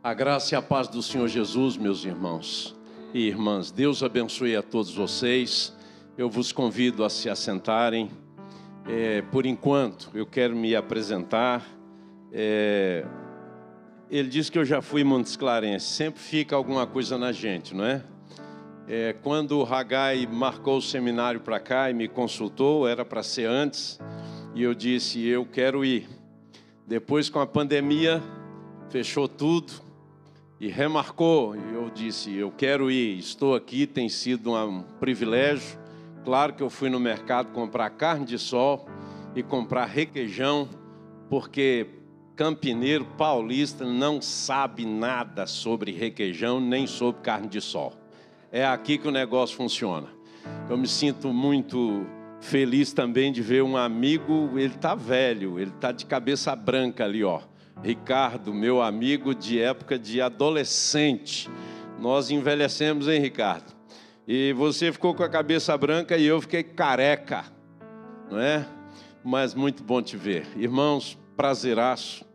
A graça e a paz do Senhor Jesus, meus irmãos e irmãs. Deus abençoe a todos vocês. Eu vos convido a se assentarem. É, por enquanto, eu quero me apresentar. É, ele disse que eu já fui Montes Clarence. Sempre fica alguma coisa na gente, não é? é quando o Hagai marcou o seminário para cá e me consultou, era para ser antes, e eu disse: Eu quero ir. Depois, com a pandemia, fechou tudo e remarcou. E eu disse: Eu quero ir, estou aqui, tem sido um privilégio. Claro que eu fui no mercado comprar carne de sol e comprar requeijão, porque campineiro paulista não sabe nada sobre requeijão nem sobre carne de sol. É aqui que o negócio funciona. Eu me sinto muito feliz também de ver um amigo, ele está velho, ele está de cabeça branca ali, ó Ricardo, meu amigo de época de adolescente. Nós envelhecemos, hein, Ricardo? E você ficou com a cabeça branca e eu fiquei careca, não é? Mas muito bom te ver. Irmãos, prazeraço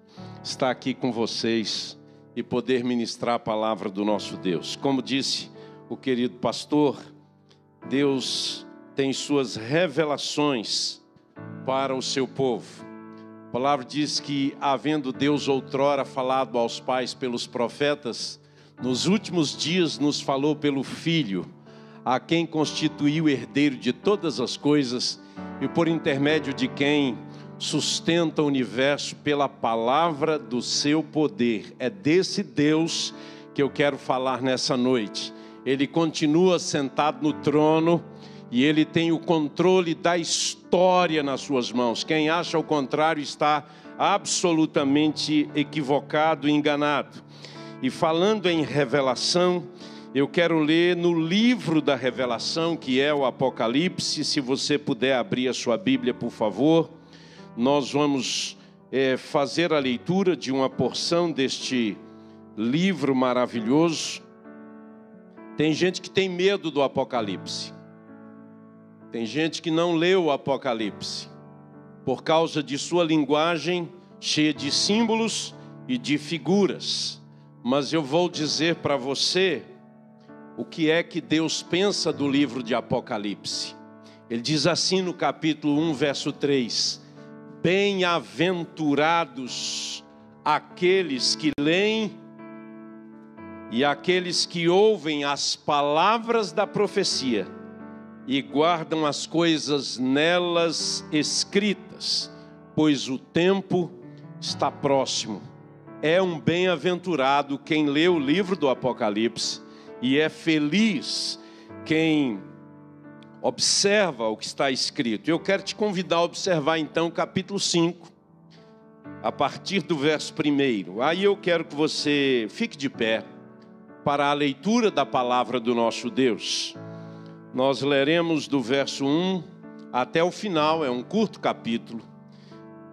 estar aqui com vocês e poder ministrar a palavra do nosso Deus. Como disse o querido pastor, Deus tem suas revelações para o seu povo. A palavra diz que, havendo Deus outrora falado aos pais pelos profetas, nos últimos dias nos falou pelo Filho, a quem constituiu herdeiro de todas as coisas e por intermédio de quem sustenta o universo pela palavra do seu poder. É desse Deus que eu quero falar nessa noite. Ele continua sentado no trono e ele tem o controle da história nas suas mãos. Quem acha o contrário está absolutamente equivocado e enganado. E falando em revelação, eu quero ler no livro da revelação, que é o Apocalipse. Se você puder abrir a sua Bíblia, por favor, nós vamos é, fazer a leitura de uma porção deste livro maravilhoso. Tem gente que tem medo do Apocalipse. Tem gente que não leu o Apocalipse por causa de sua linguagem cheia de símbolos e de figuras. Mas eu vou dizer para você o que é que Deus pensa do livro de Apocalipse. Ele diz assim no capítulo 1, verso 3: Bem-aventurados aqueles que leem e aqueles que ouvem as palavras da profecia e guardam as coisas nelas escritas, pois o tempo está próximo. É um bem-aventurado quem lê o livro do Apocalipse e é feliz quem observa o que está escrito. Eu quero te convidar a observar então o capítulo 5, a partir do verso 1. Aí eu quero que você fique de pé para a leitura da palavra do nosso Deus. Nós leremos do verso 1 até o final, é um curto capítulo.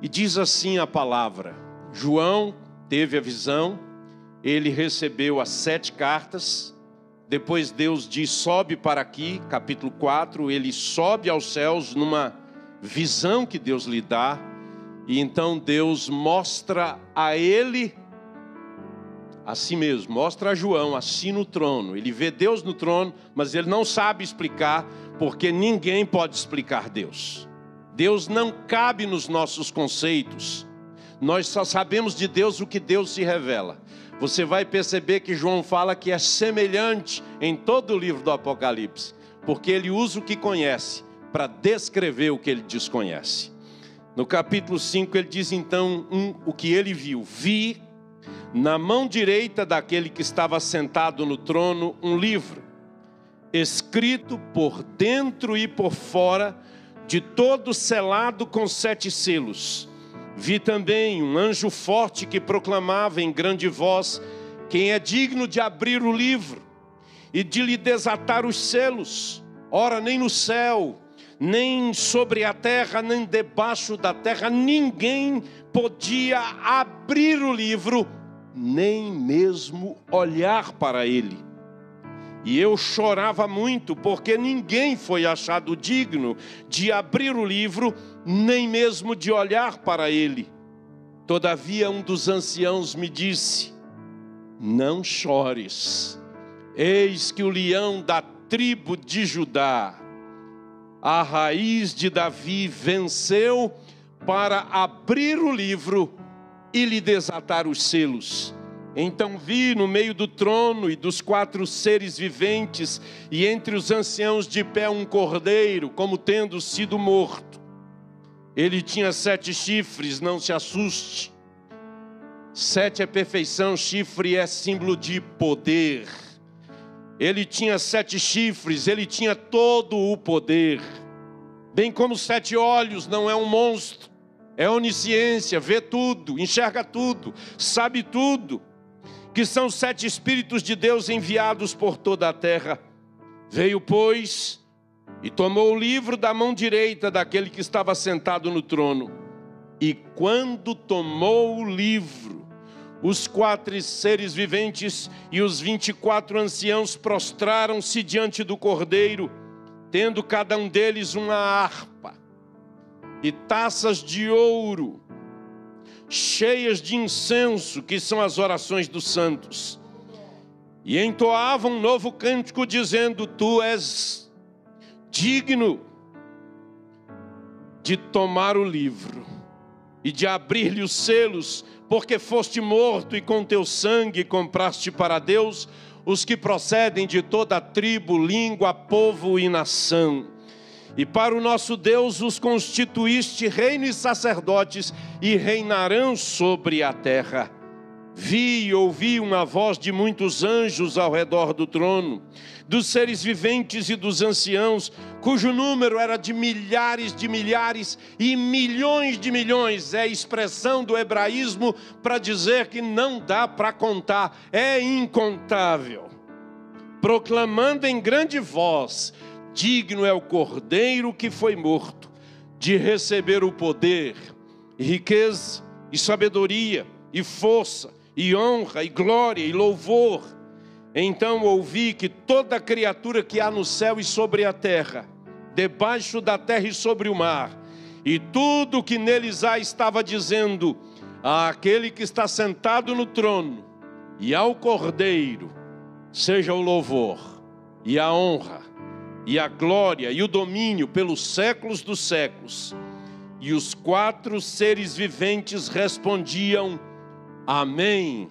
E diz assim a palavra: João teve a visão, ele recebeu as sete cartas. Depois Deus diz: sobe para aqui, capítulo 4. Ele sobe aos céus numa visão que Deus lhe dá. E então Deus mostra a ele a si mesmo. Mostra a João assim no trono. Ele vê Deus no trono, mas ele não sabe explicar, porque ninguém pode explicar Deus. Deus não cabe nos nossos conceitos. Nós só sabemos de Deus o que Deus se revela. Você vai perceber que João fala que é semelhante em todo o livro do Apocalipse, porque ele usa o que conhece para descrever o que ele desconhece. No capítulo 5 ele diz então um, o que ele viu: Vi na mão direita daquele que estava sentado no trono um livro, escrito por dentro e por fora, de todo selado com sete selos. Vi também um anjo forte que proclamava em grande voz: Quem é digno de abrir o livro e de lhe desatar os selos? Ora, nem no céu, nem sobre a terra, nem debaixo da terra, ninguém podia abrir o livro nem mesmo olhar para ele. E eu chorava muito, porque ninguém foi achado digno de abrir o livro, nem mesmo de olhar para ele. Todavia, um dos anciãos me disse: Não chores, eis que o leão da tribo de Judá, a raiz de Davi, venceu para abrir o livro e lhe desatar os selos. Então vi no meio do trono e dos quatro seres viventes, e entre os anciãos de pé, um cordeiro, como tendo sido morto. Ele tinha sete chifres, não se assuste. Sete é perfeição, chifre é símbolo de poder. Ele tinha sete chifres, ele tinha todo o poder. Bem como sete olhos, não é um monstro, é onisciência, vê tudo, enxerga tudo, sabe tudo que são sete Espíritos de Deus enviados por toda a terra. Veio, pois, e tomou o livro da mão direita daquele que estava sentado no trono. E quando tomou o livro, os quatro seres viventes e os vinte e quatro anciãos prostraram-se diante do cordeiro, tendo cada um deles uma harpa e taças de ouro cheias de incenso, que são as orações dos santos. E entoavam um novo cântico, dizendo: Tu és digno de tomar o livro e de abrir-lhe os selos, porque foste morto e com teu sangue compraste para Deus os que procedem de toda tribo, língua, povo e nação e para o nosso Deus os constituíste reino e sacerdotes, e reinarão sobre a terra. Vi e ouvi uma voz de muitos anjos ao redor do trono, dos seres viventes e dos anciãos, cujo número era de milhares de milhares e milhões de milhões. É expressão do hebraísmo para dizer que não dá para contar, é incontável. Proclamando em grande voz: Digno é o cordeiro que foi morto de receber o poder, e riqueza, e sabedoria, e força, e honra, e glória, e louvor. Então ouvi que toda criatura que há no céu e sobre a terra, debaixo da terra e sobre o mar, e tudo que neles há estava dizendo: àquele que está sentado no trono e ao Cordeiro, seja o louvor e a honra e a glória e o domínio pelos séculos dos séculos. E os quatro seres viventes respondiam: Amém.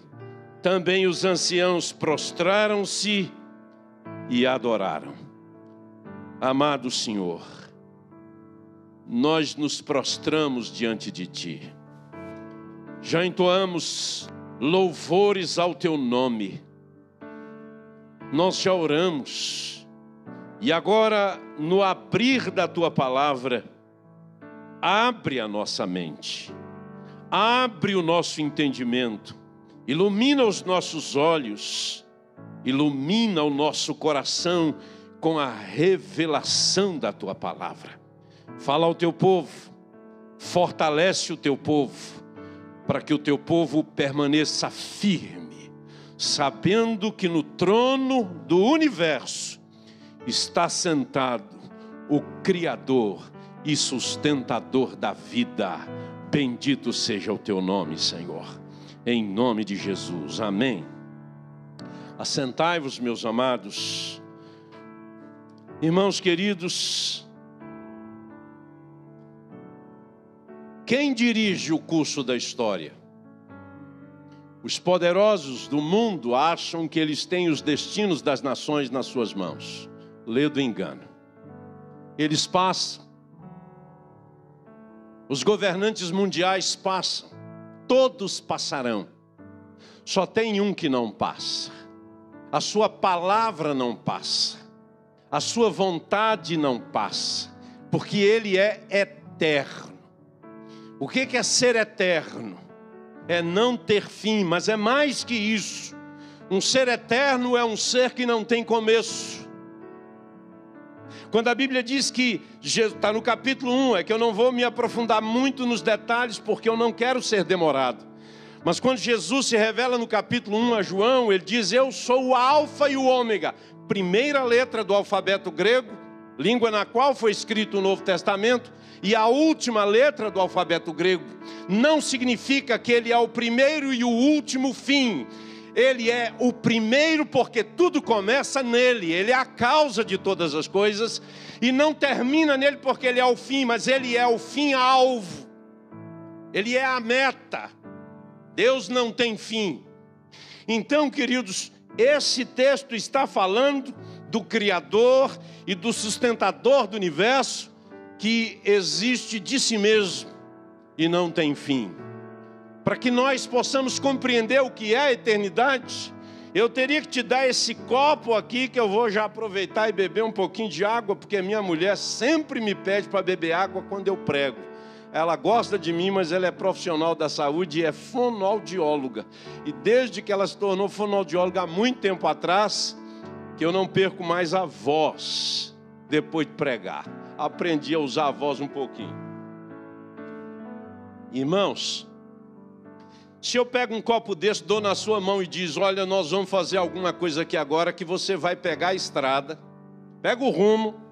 Também os anciãos prostraram-se e adoraram. Amado Senhor, nós nos prostramos diante de Ti. Já entoamos louvores ao Teu nome. Nós já oramos e agora, no abrir da tua palavra, abre a nossa mente, abre o nosso entendimento, ilumina os nossos olhos, ilumina o nosso coração com a revelação da tua palavra. Fala ao teu povo, fortalece o teu povo, para que o teu povo permaneça firme, sabendo que no trono do universo está sentado o Criador e sustentador da vida. Bendito seja o teu nome, Senhor. Em nome de Jesus. Amém. Assentai-vos, meus amados. Irmãos queridos, quem dirige o curso da história? Os poderosos do mundo acham que eles têm os destinos das nações nas suas mãos lê do engano. Eles passam. Os governantes mundiais passam. Todos passarão. Só tem um que não passa. A sua palavra não passa. A sua vontade não passa. Porque ele é eterno. O que é ser eterno? É não ter fim, mas é mais que isso. Um ser eterno é um ser que não tem começo quando a Bíblia diz que, está no capítulo 1, é que eu não vou me aprofundar muito nos detalhes, porque eu não quero ser demorado. Mas quando Jesus se revela no capítulo 1 a João, ele diz: Eu sou o Alfa e o Ômega, primeira letra do alfabeto grego, língua na qual foi escrito o Novo Testamento, e a última letra do alfabeto grego. Não significa que ele é o primeiro e o último fim, ele é o primeiro porque tudo começa nele, ele é a causa de todas as coisas e não termina nele porque ele é o fim, mas ele é o fim alvo. Ele é a meta. Deus não tem fim. Então, queridos, esse texto está falando do Criador e do sustentador do universo que existe de si mesmo e não tem fim. Para que nós possamos compreender o que é a eternidade, eu teria que te dar esse copo aqui que eu vou já aproveitar e beber um pouquinho de água, porque minha mulher sempre me pede para beber água quando eu prego. Ela gosta de mim, mas ela é profissional da saúde e é fonoaudióloga. E desde que ela se tornou fonoaudióloga há muito tempo atrás, que eu não perco mais a voz depois de pregar. Aprendi a usar a voz um pouquinho. Irmãos, se eu pego um copo desse, dou na sua mão e diz: Olha, nós vamos fazer alguma coisa aqui agora que você vai pegar a estrada, pega o rumo,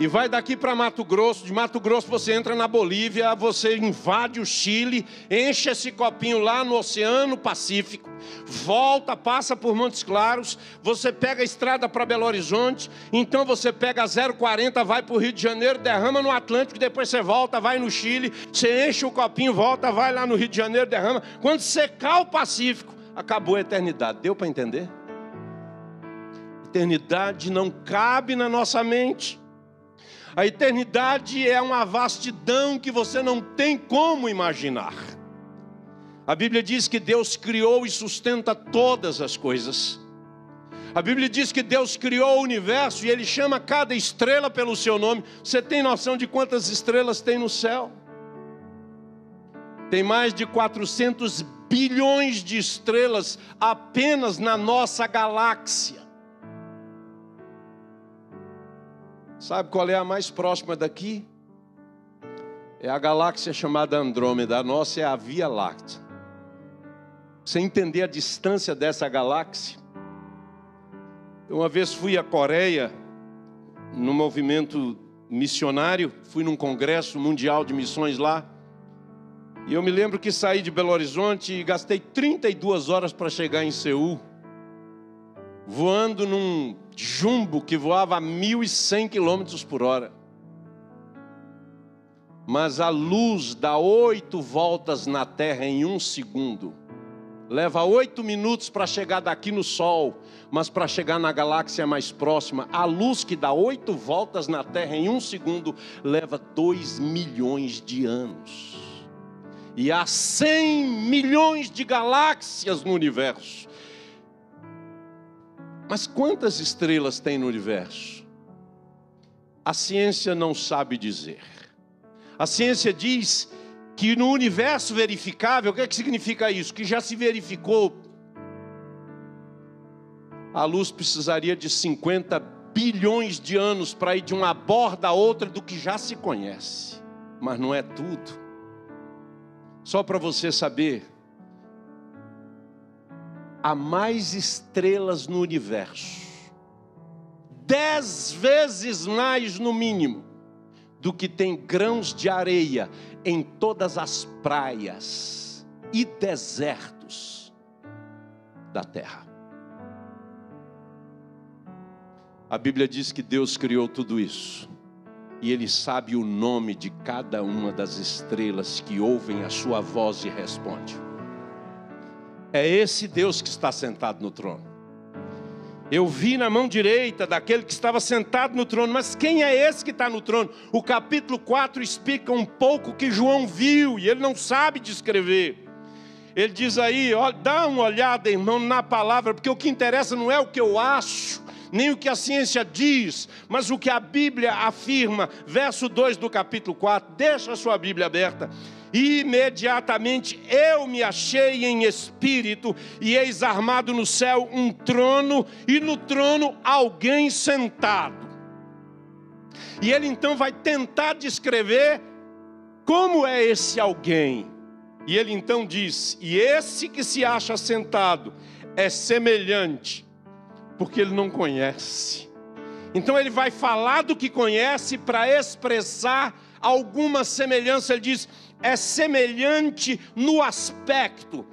e vai daqui para Mato Grosso, de Mato Grosso você entra na Bolívia, você invade o Chile, enche esse copinho lá no Oceano Pacífico, volta, passa por Montes Claros, você pega a estrada para Belo Horizonte, então você pega a 040, vai para o Rio de Janeiro, derrama no Atlântico, depois você volta, vai no Chile, você enche o copinho, volta, vai lá no Rio de Janeiro, derrama. Quando secar o Pacífico, acabou a eternidade. Deu para entender? Eternidade não cabe na nossa mente. A eternidade é uma vastidão que você não tem como imaginar. A Bíblia diz que Deus criou e sustenta todas as coisas. A Bíblia diz que Deus criou o universo e Ele chama cada estrela pelo seu nome. Você tem noção de quantas estrelas tem no céu? Tem mais de 400 bilhões de estrelas apenas na nossa galáxia. Sabe qual é a mais próxima daqui? É a galáxia chamada Andrômeda. A nossa é a Via Láctea. Você entender a distância dessa galáxia? Eu uma vez fui à Coreia, no movimento missionário, fui num congresso mundial de missões lá. E eu me lembro que saí de Belo Horizonte e gastei 32 horas para chegar em Seul, voando num jumbo que voava a 1.100 quilômetros por hora. Mas a luz dá oito voltas na Terra em um segundo. Leva oito minutos para chegar daqui no Sol, mas para chegar na galáxia mais próxima, a luz que dá oito voltas na Terra em um segundo leva dois milhões de anos. E há cem milhões de galáxias no universo. Mas quantas estrelas tem no universo? A ciência não sabe dizer. A ciência diz que no universo verificável, o que, é que significa isso? Que já se verificou. A luz precisaria de 50 bilhões de anos para ir de uma borda a outra do que já se conhece. Mas não é tudo. Só para você saber, há mais estrelas no universo, dez vezes mais no mínimo, do que tem grãos de areia em todas as praias e desertos da terra. A Bíblia diz que Deus criou tudo isso. E Ele sabe o nome de cada uma das estrelas que ouvem a sua voz e respondem. É esse Deus que está sentado no trono. Eu vi na mão direita daquele que estava sentado no trono, mas quem é esse que está no trono? O capítulo 4 explica um pouco que João viu e ele não sabe descrever. Ele diz aí, ó, dá uma olhada, irmão, na palavra, porque o que interessa não é o que eu acho, nem o que a ciência diz, mas o que a Bíblia afirma. Verso 2 do capítulo 4, deixa a sua Bíblia aberta. Imediatamente eu me achei em espírito, e eis armado no céu um trono, e no trono alguém sentado. E ele então vai tentar descrever como é esse alguém. E ele então diz: E esse que se acha sentado é semelhante, porque ele não conhece. Então ele vai falar do que conhece para expressar alguma semelhança. Ele diz: é semelhante no aspecto,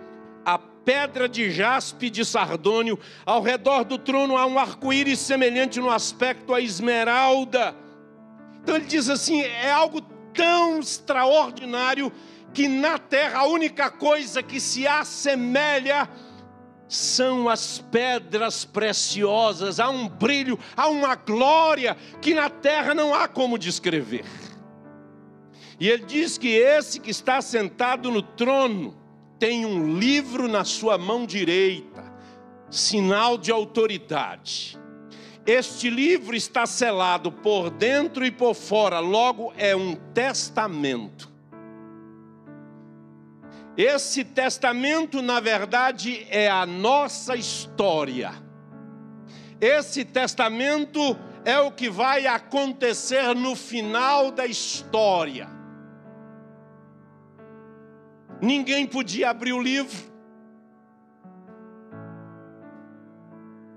a pedra de jaspe de sardônio. Ao redor do trono há um arco-íris semelhante no aspecto à esmeralda. Então ele diz assim: é algo tão extraordinário que na terra a única coisa que se assemelha são as pedras preciosas, há um brilho, há uma glória que na terra não há como descrever. E ele diz que esse que está sentado no trono tem um livro na sua mão direita, sinal de autoridade. Este livro está selado por dentro e por fora, logo é um testamento. Esse testamento, na verdade, é a nossa história. Esse testamento é o que vai acontecer no final da história. Ninguém podia abrir o livro.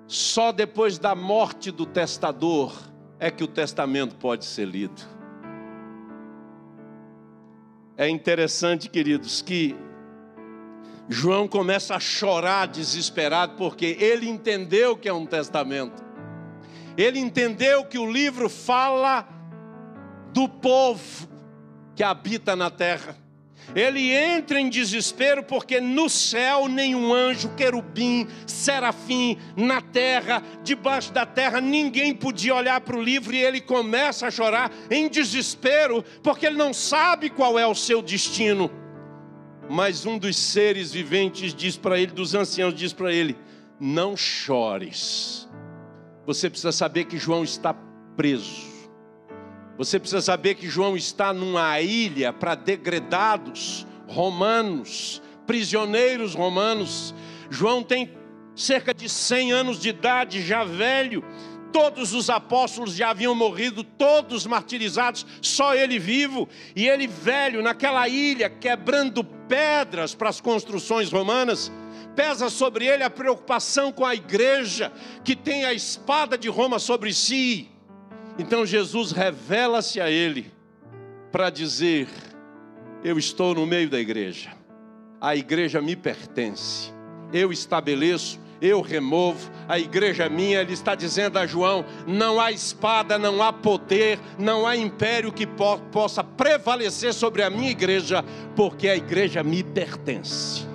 Só depois da morte do testador é que o testamento pode ser lido. É interessante, queridos, que João começa a chorar desesperado porque ele entendeu que é um testamento. Ele entendeu que o livro fala do povo que habita na terra. Ele entra em desespero porque no céu nenhum anjo, querubim, serafim, na terra, debaixo da terra, ninguém podia olhar para o livro e ele começa a chorar em desespero porque ele não sabe qual é o seu destino. Mas um dos seres viventes diz para ele, dos anciãos, diz para ele: Não chores. Você precisa saber que João está preso. Você precisa saber que João está numa ilha para degredados romanos, prisioneiros romanos. João tem cerca de 100 anos de idade, já velho. Todos os apóstolos já haviam morrido, todos martirizados, só ele vivo. E ele velho naquela ilha, quebrando pedras para as construções romanas. Pesa sobre ele a preocupação com a igreja, que tem a espada de Roma sobre si. Então Jesus revela-se a ele para dizer: Eu estou no meio da igreja, a igreja me pertence, eu estabeleço eu removo, a igreja é minha. Ele está dizendo a João: não há espada, não há poder, não há império que po possa prevalecer sobre a minha igreja, porque a igreja me pertence.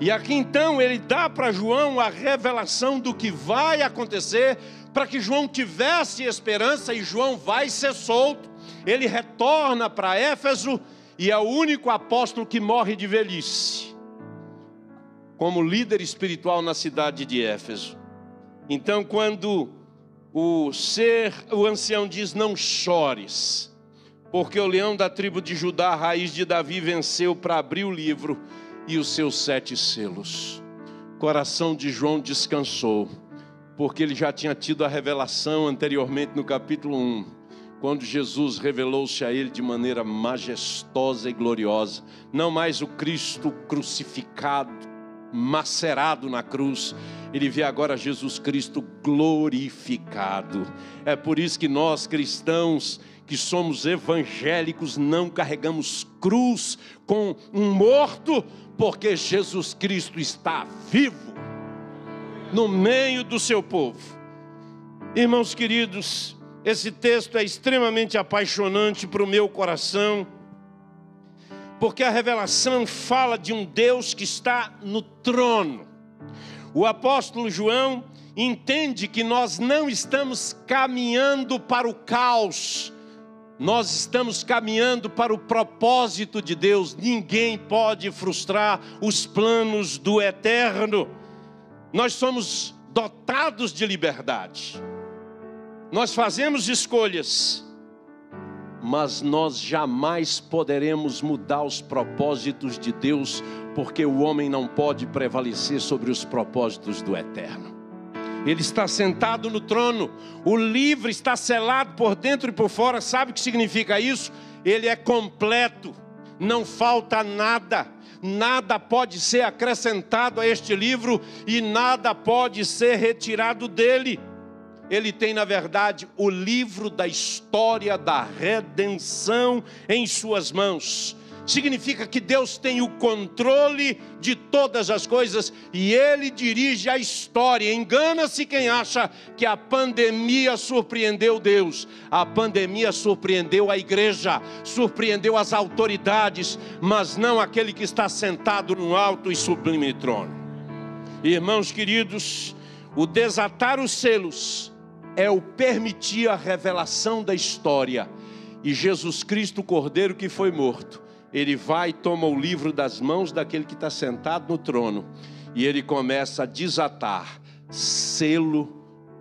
E aqui então ele dá para João a revelação do que vai acontecer, para que João tivesse esperança e João vai ser solto. Ele retorna para Éfeso e é o único apóstolo que morre de velhice como líder espiritual na cidade de Éfeso. Então, quando o ser, o ancião diz: Não chores, porque o leão da tribo de Judá, raiz de Davi, venceu para abrir o livro e os seus sete selos. O coração de João descansou, porque ele já tinha tido a revelação anteriormente no capítulo 1, quando Jesus revelou-se a ele de maneira majestosa e gloriosa, não mais o Cristo crucificado, macerado na cruz, ele vê agora Jesus Cristo glorificado. É por isso que nós cristãos, que somos evangélicos, não carregamos cruz com um morto, porque Jesus Cristo está vivo no meio do seu povo. Irmãos queridos, esse texto é extremamente apaixonante para o meu coração porque a revelação fala de um Deus que está no trono. O apóstolo João entende que nós não estamos caminhando para o caos, nós estamos caminhando para o propósito de Deus. Ninguém pode frustrar os planos do eterno. Nós somos dotados de liberdade, nós fazemos escolhas mas nós jamais poderemos mudar os propósitos de Deus, porque o homem não pode prevalecer sobre os propósitos do eterno. Ele está sentado no trono, o livro está selado por dentro e por fora. Sabe o que significa isso? Ele é completo, não falta nada, nada pode ser acrescentado a este livro e nada pode ser retirado dele ele tem, na verdade, o livro da história da redenção em suas mãos. Significa que Deus tem o controle de todas as coisas e Ele dirige a história. Engana-se quem acha que a pandemia surpreendeu Deus. A pandemia surpreendeu a igreja, surpreendeu as autoridades, mas não aquele que está sentado no alto e sublime trono. Irmãos queridos, o desatar os selos é o permitir a revelação da história. E Jesus Cristo, o Cordeiro que foi morto, ele vai e toma o livro das mãos daquele que está sentado no trono, e ele começa a desatar, selo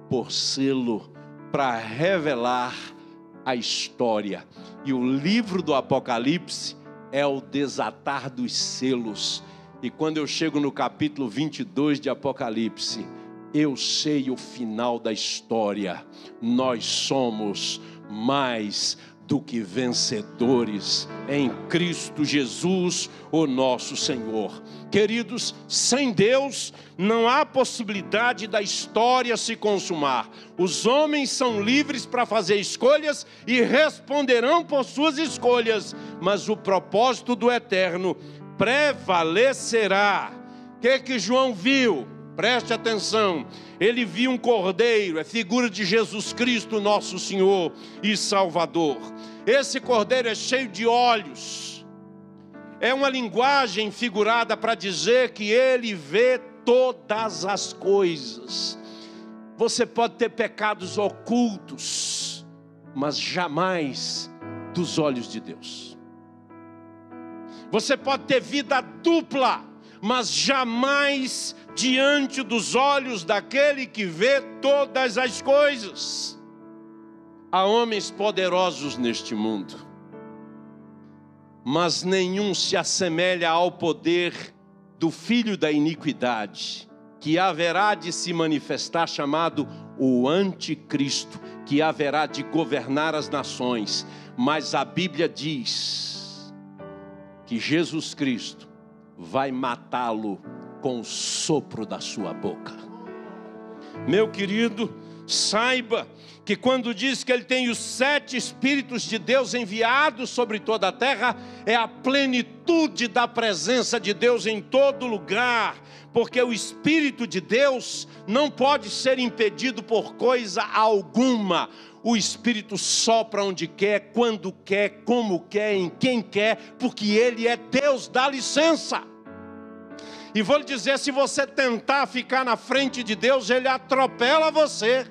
por selo, para revelar a história. E o livro do Apocalipse é o desatar dos selos. E quando eu chego no capítulo 22 de Apocalipse, eu sei o final da história. Nós somos mais do que vencedores em Cristo Jesus, o nosso Senhor. Queridos, sem Deus não há possibilidade da história se consumar. Os homens são livres para fazer escolhas e responderão por suas escolhas, mas o propósito do eterno prevalecerá. O que que João viu? Preste atenção. Ele viu um cordeiro, é figura de Jesus Cristo, nosso Senhor e Salvador. Esse cordeiro é cheio de olhos. É uma linguagem figurada para dizer que ele vê todas as coisas. Você pode ter pecados ocultos, mas jamais dos olhos de Deus. Você pode ter vida dupla, mas jamais diante dos olhos daquele que vê todas as coisas. Há homens poderosos neste mundo, mas nenhum se assemelha ao poder do filho da iniquidade, que haverá de se manifestar, chamado o Anticristo, que haverá de governar as nações. Mas a Bíblia diz que Jesus Cristo vai matá-lo com o sopro da sua boca. Meu querido, saiba que quando diz que ele tem os sete Espíritos de Deus enviados sobre toda a terra, é a plenitude da presença de Deus em todo lugar, porque o Espírito de Deus não pode ser impedido por coisa alguma. O Espírito sopra onde quer, quando quer, como quer, em quem quer, porque Ele é Deus, dá licença. E vou lhe dizer: se você tentar ficar na frente de Deus, Ele atropela você,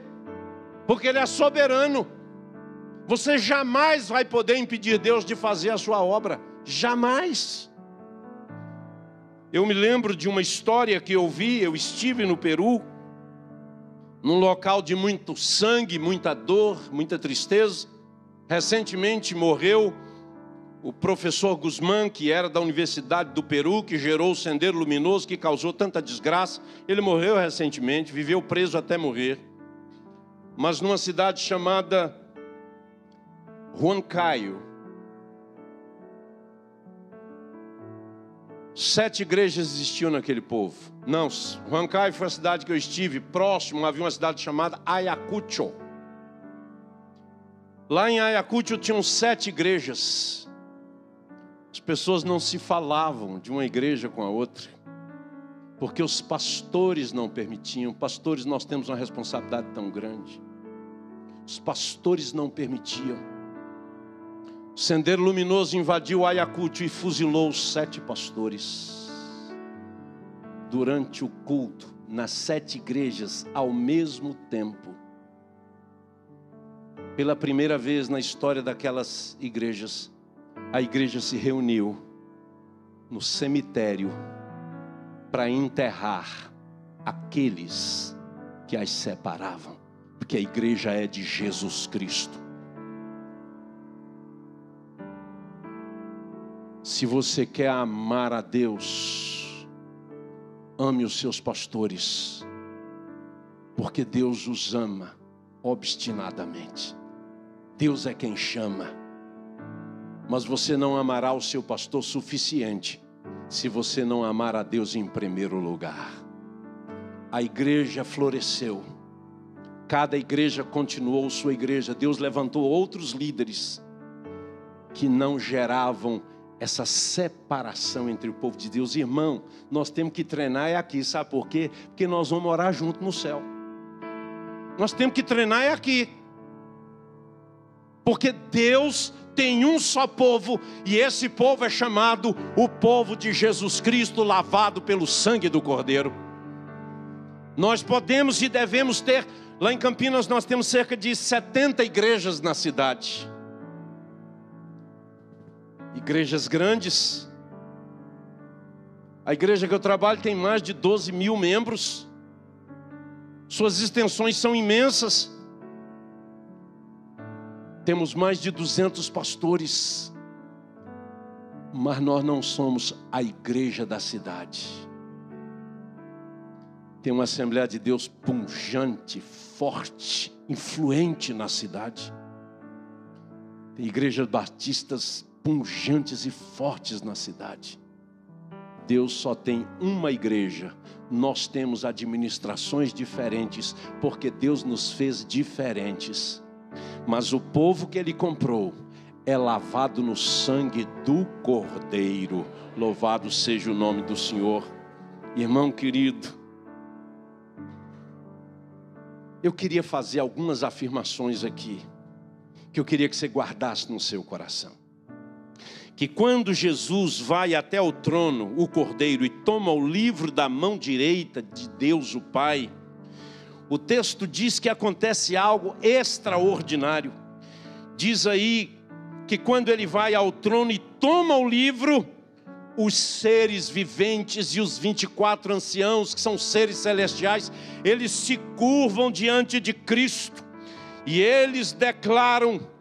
porque Ele é soberano. Você jamais vai poder impedir Deus de fazer a sua obra, jamais. Eu me lembro de uma história que eu vi, eu estive no Peru, num local de muito sangue, muita dor, muita tristeza. Recentemente morreu o professor Guzmán, que era da Universidade do Peru, que gerou o Sendero Luminoso, que causou tanta desgraça, ele morreu recentemente, viveu preso até morrer. Mas numa cidade chamada Huancayo, sete igrejas existiam naquele povo. Não, Huancayo foi a cidade que eu estive, próximo havia uma cidade chamada Ayacucho. Lá em Ayacucho tinham sete igrejas. As pessoas não se falavam de uma igreja com a outra, porque os pastores não permitiam. Pastores, nós temos uma responsabilidade tão grande. Os pastores não permitiam. O Sendero Luminoso invadiu Ayacucho e fuzilou os sete pastores. Durante o culto, nas sete igrejas, ao mesmo tempo. Pela primeira vez na história daquelas igrejas, a igreja se reuniu no cemitério para enterrar aqueles que as separavam, porque a igreja é de Jesus Cristo. Se você quer amar a Deus, ame os seus pastores, porque Deus os ama obstinadamente. Deus é quem chama mas você não amará o seu pastor suficiente se você não amar a Deus em primeiro lugar. A igreja floresceu, cada igreja continuou sua igreja. Deus levantou outros líderes que não geravam essa separação entre o povo de Deus. Irmão, nós temos que treinar é aqui, sabe por quê? Porque nós vamos morar junto no céu. Nós temos que treinar é aqui. Porque Deus tem um só povo, e esse povo é chamado o povo de Jesus Cristo, lavado pelo sangue do Cordeiro. Nós podemos e devemos ter, lá em Campinas nós temos cerca de 70 igrejas na cidade igrejas grandes. A igreja que eu trabalho tem mais de 12 mil membros, suas extensões são imensas. Temos mais de 200 pastores, mas nós não somos a igreja da cidade. Tem uma Assembleia de Deus punjante, forte, influente na cidade. Tem igrejas batistas punjantes e fortes na cidade. Deus só tem uma igreja. Nós temos administrações diferentes, porque Deus nos fez diferentes. Mas o povo que ele comprou é lavado no sangue do Cordeiro. Louvado seja o nome do Senhor. Irmão querido, eu queria fazer algumas afirmações aqui, que eu queria que você guardasse no seu coração que quando Jesus vai até o trono, o Cordeiro, e toma o livro da mão direita de Deus o Pai, o texto diz que acontece algo extraordinário. Diz aí que quando ele vai ao trono e toma o livro, os seres viventes e os 24 anciãos, que são seres celestiais, eles se curvam diante de Cristo e eles declaram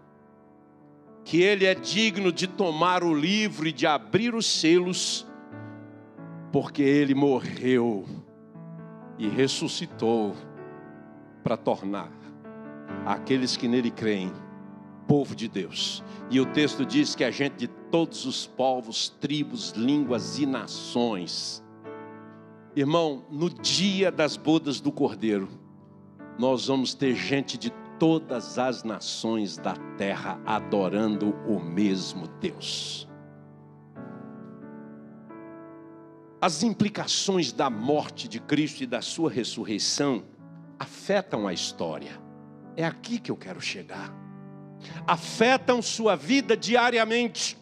que ele é digno de tomar o livro e de abrir os selos, porque ele morreu e ressuscitou para tornar aqueles que nele creem povo de Deus. E o texto diz que a gente de todos os povos, tribos, línguas e nações. Irmão, no dia das bodas do Cordeiro, nós vamos ter gente de todas as nações da terra adorando o mesmo Deus. As implicações da morte de Cristo e da sua ressurreição afetam a história. É aqui que eu quero chegar. Afetam sua vida diariamente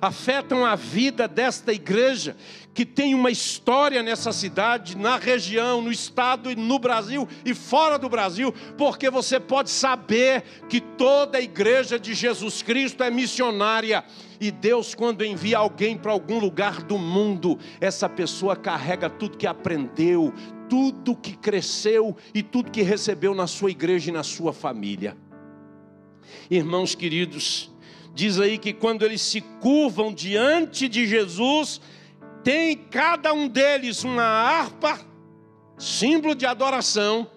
afetam a vida desta igreja, que tem uma história nessa cidade, na região, no estado e no Brasil e fora do Brasil, porque você pode saber que toda a igreja de Jesus Cristo é missionária. E Deus, quando envia alguém para algum lugar do mundo, essa pessoa carrega tudo que aprendeu, tudo que cresceu e tudo que recebeu na sua igreja e na sua família. Irmãos queridos, diz aí que quando eles se curvam diante de Jesus, tem cada um deles uma harpa, símbolo de adoração,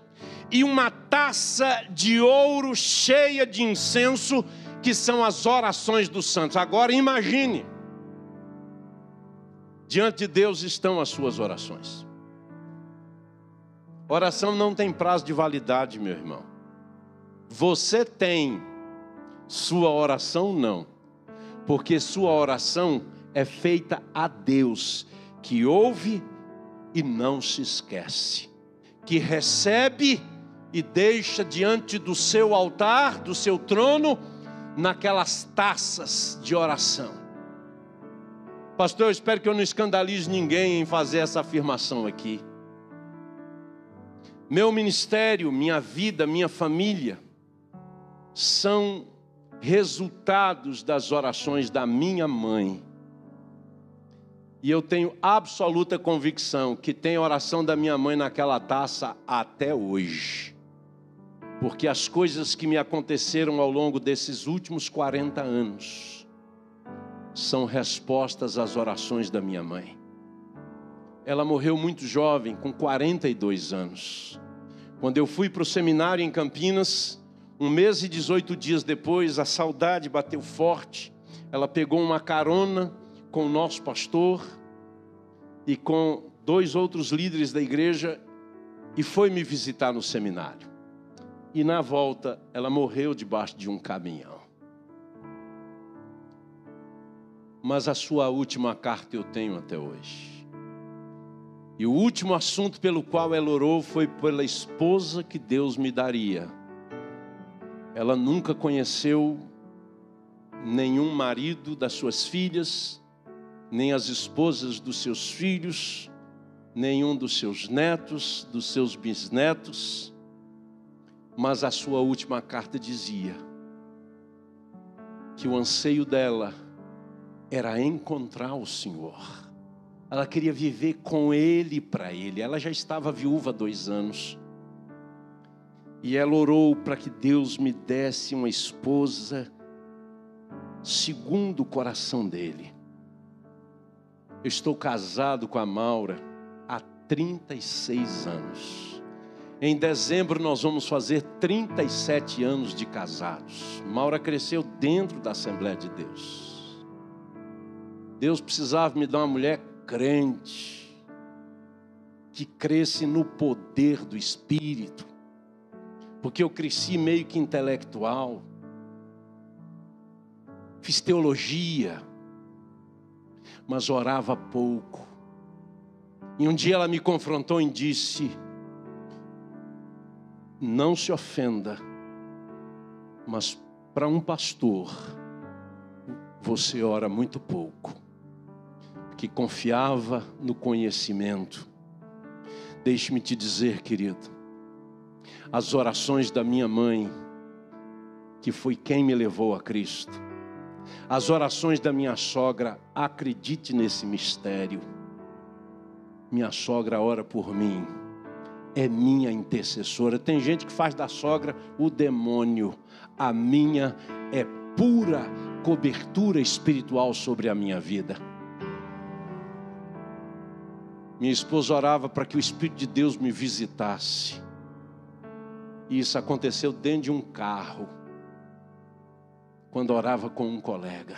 e uma taça de ouro cheia de incenso, que são as orações dos santos. Agora imagine, diante de Deus estão as suas orações. Oração não tem prazo de validade, meu irmão. Você tem sua oração não, porque sua oração é feita a Deus, que ouve e não se esquece, que recebe e deixa diante do seu altar, do seu trono, naquelas taças de oração. Pastor, eu espero que eu não escandalize ninguém em fazer essa afirmação aqui. Meu ministério, minha vida, minha família são resultados das orações da minha mãe. E eu tenho absoluta convicção que tem oração da minha mãe naquela taça até hoje. Porque as coisas que me aconteceram ao longo desses últimos 40 anos são respostas às orações da minha mãe. Ela morreu muito jovem, com 42 anos. Quando eu fui para o seminário em Campinas, um mês e 18 dias depois, a saudade bateu forte. Ela pegou uma carona com o nosso pastor e com dois outros líderes da igreja e foi me visitar no seminário. E na volta, ela morreu debaixo de um caminhão. mas a sua última carta eu tenho até hoje. E o último assunto pelo qual ela orou foi pela esposa que Deus me daria. Ela nunca conheceu nenhum marido das suas filhas, nem as esposas dos seus filhos, nenhum dos seus netos, dos seus bisnetos, mas a sua última carta dizia que o anseio dela era encontrar o Senhor. Ela queria viver com Ele para Ele. Ela já estava viúva há dois anos. E ela orou para que Deus me desse uma esposa segundo o coração dele. Eu estou casado com a Maura há 36 anos. Em dezembro nós vamos fazer 37 anos de casados. Maura cresceu dentro da Assembleia de Deus. Deus precisava me dar uma mulher crente, que cresce no poder do Espírito, porque eu cresci meio que intelectual, fiz teologia, mas orava pouco. E um dia ela me confrontou e disse: Não se ofenda, mas para um pastor, você ora muito pouco, que confiava no conhecimento. Deixe-me te dizer, querido, as orações da minha mãe, que foi quem me levou a Cristo, as orações da minha sogra, acredite nesse mistério. Minha sogra ora por mim, é minha intercessora. Tem gente que faz da sogra o demônio, a minha é pura cobertura espiritual sobre a minha vida. Minha esposa orava para que o Espírito de Deus me visitasse. E isso aconteceu dentro de um carro, quando orava com um colega.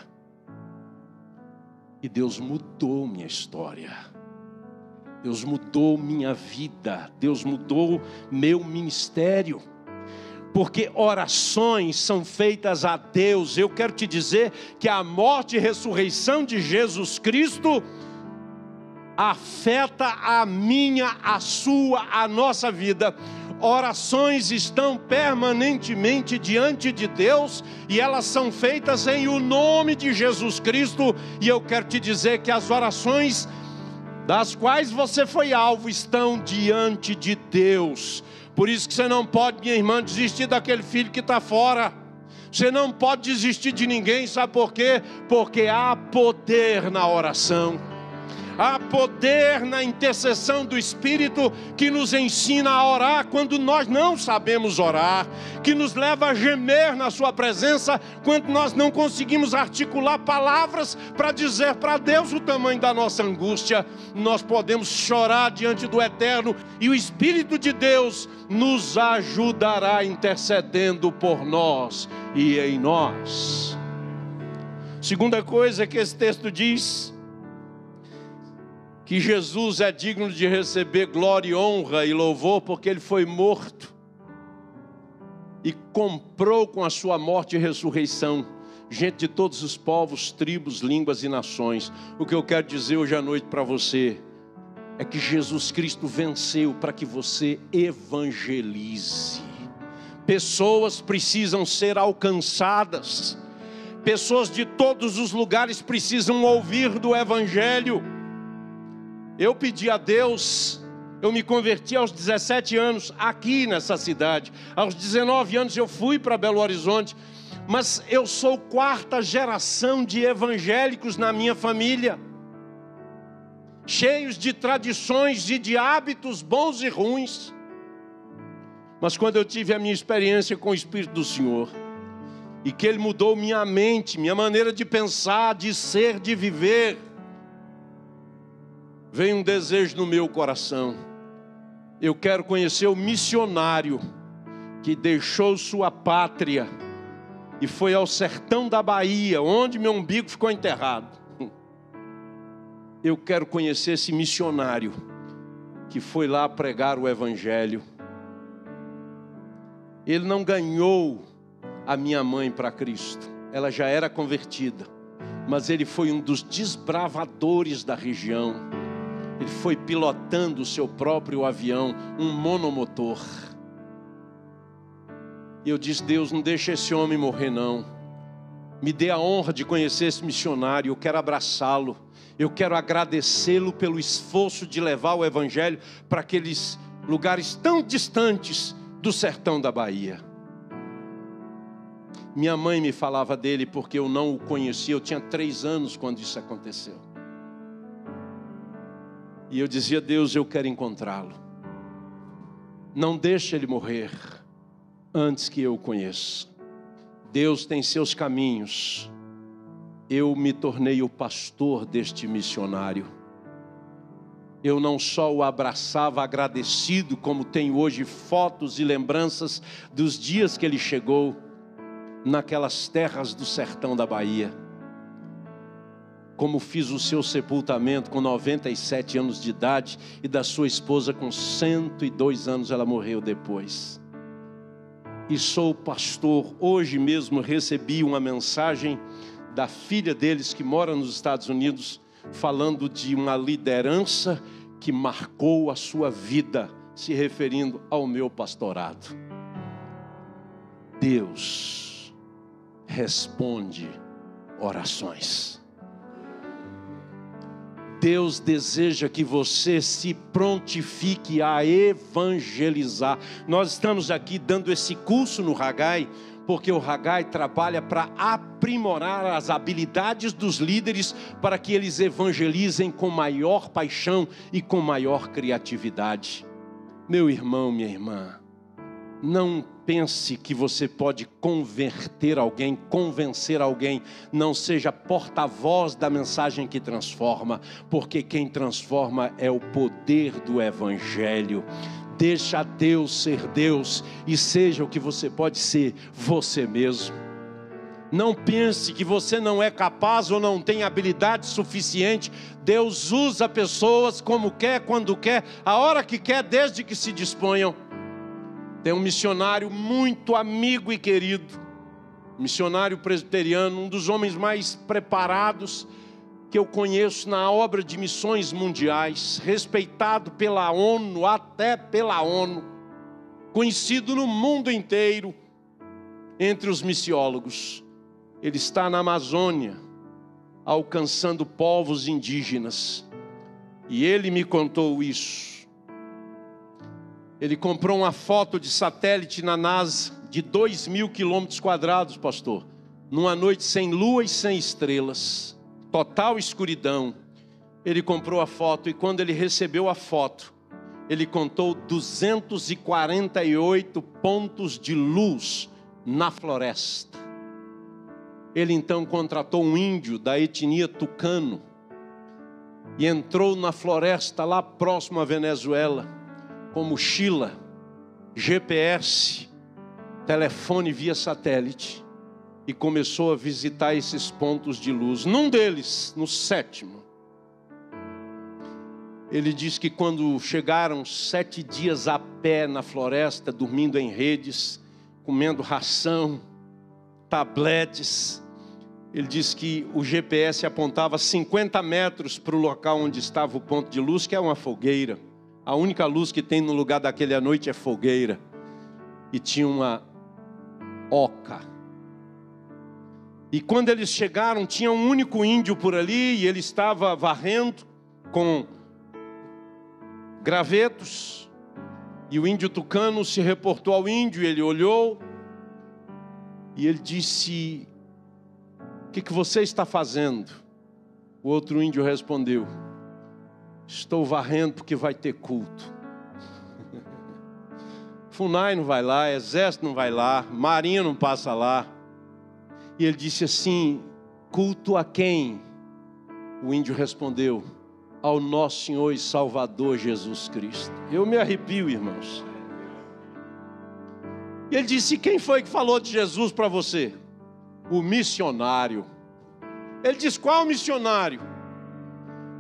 E Deus mudou minha história. Deus mudou minha vida. Deus mudou meu ministério. Porque orações são feitas a Deus. Eu quero te dizer que a morte e ressurreição de Jesus Cristo afeta a minha, a sua, a nossa vida orações estão permanentemente diante de Deus e elas são feitas em o nome de Jesus Cristo. E eu quero te dizer que as orações das quais você foi alvo estão diante de Deus. Por isso que você não pode, minha irmã, desistir daquele filho que está fora. Você não pode desistir de ninguém, sabe por quê? Porque há poder na oração. Há poder na intercessão do Espírito que nos ensina a orar quando nós não sabemos orar, que nos leva a gemer na Sua presença quando nós não conseguimos articular palavras para dizer para Deus o tamanho da nossa angústia. Nós podemos chorar diante do Eterno e o Espírito de Deus nos ajudará intercedendo por nós e em nós. Segunda coisa que esse texto diz que Jesus é digno de receber glória, honra e louvor, porque ele foi morto e comprou com a sua morte e ressurreição gente de todos os povos, tribos, línguas e nações. O que eu quero dizer hoje à noite para você é que Jesus Cristo venceu para que você evangelize. Pessoas precisam ser alcançadas. Pessoas de todos os lugares precisam ouvir do Evangelho. Eu pedi a Deus, eu me converti aos 17 anos aqui nessa cidade. Aos 19 anos eu fui para Belo Horizonte, mas eu sou quarta geração de evangélicos na minha família. Cheios de tradições e de hábitos bons e ruins. Mas quando eu tive a minha experiência com o Espírito do Senhor, e que Ele mudou minha mente, minha maneira de pensar, de ser, de viver, vem um desejo no meu coração. Eu quero conhecer o missionário que deixou sua pátria e foi ao sertão da Bahia, onde meu umbigo ficou enterrado. Eu quero conhecer esse missionário que foi lá pregar o Evangelho. Ele não ganhou a minha mãe para Cristo, ela já era convertida. mas ele foi um dos desbravadores da região. Ele foi pilotando o seu próprio avião, um monomotor. E eu disse: Deus, não deixa esse homem morrer, não. Me dê a honra de conhecer esse missionário, eu quero abraçá-lo. Eu quero agradecê-lo pelo esforço de levar o Evangelho para aqueles lugares tão distantes do sertão da Bahia. Minha mãe me falava dele porque eu não o conhecia, eu tinha três anos quando isso aconteceu. E eu dizia: Deus, eu quero encontrá-lo. Não deixe ele morrer antes que eu o conheça. Deus tem seus caminhos. Eu me tornei o pastor deste missionário. Eu não só o abraçava agradecido, como tenho hoje fotos e lembranças dos dias que ele chegou naquelas terras do sertão da Bahia. Como fiz o seu sepultamento com 97 anos de idade e da sua esposa com 102 anos, ela morreu depois e sou pastor. Hoje mesmo recebi uma mensagem da filha deles que mora nos Estados Unidos, falando de uma liderança que marcou a sua vida, se referindo ao meu pastorado. Deus responde orações. Deus deseja que você se prontifique a evangelizar. Nós estamos aqui dando esse curso no Ragai, porque o Ragai trabalha para aprimorar as habilidades dos líderes para que eles evangelizem com maior paixão e com maior criatividade. Meu irmão, minha irmã, não pense que você pode converter alguém, convencer alguém. Não seja porta-voz da mensagem que transforma, porque quem transforma é o poder do Evangelho. Deixa Deus ser Deus e seja o que você pode ser, você mesmo. Não pense que você não é capaz ou não tem habilidade suficiente. Deus usa pessoas como quer, quando quer, a hora que quer, desde que se disponham. Tem um missionário muito amigo e querido, missionário presbiteriano, um dos homens mais preparados que eu conheço na obra de missões mundiais, respeitado pela ONU, até pela ONU, conhecido no mundo inteiro entre os missiólogos. Ele está na Amazônia, alcançando povos indígenas. E ele me contou isso ele comprou uma foto de satélite na NASA de 2 mil quilômetros quadrados, pastor. Numa noite sem lua e sem estrelas, total escuridão. Ele comprou a foto e quando ele recebeu a foto, ele contou 248 pontos de luz na floresta. Ele então contratou um índio da etnia tucano e entrou na floresta lá próximo à Venezuela com mochila, GPS, telefone via satélite e começou a visitar esses pontos de luz. Num deles, no sétimo, ele diz que quando chegaram sete dias a pé na floresta, dormindo em redes, comendo ração, tabletes, ele diz que o GPS apontava 50 metros para o local onde estava o ponto de luz, que é uma fogueira. A única luz que tem no lugar daquele à noite é fogueira. E tinha uma oca. E quando eles chegaram, tinha um único índio por ali e ele estava varrendo com gravetos. E o índio tucano se reportou ao índio, ele olhou e ele disse: O que, que você está fazendo? O outro índio respondeu: Estou varrendo porque vai ter culto. Funai não vai lá, Exército não vai lá, Marinha não passa lá. E ele disse assim: culto a quem? O índio respondeu: ao nosso Senhor e Salvador Jesus Cristo. Eu me arrepio, irmãos. E ele disse: quem foi que falou de Jesus para você? O missionário. Ele disse: qual missionário?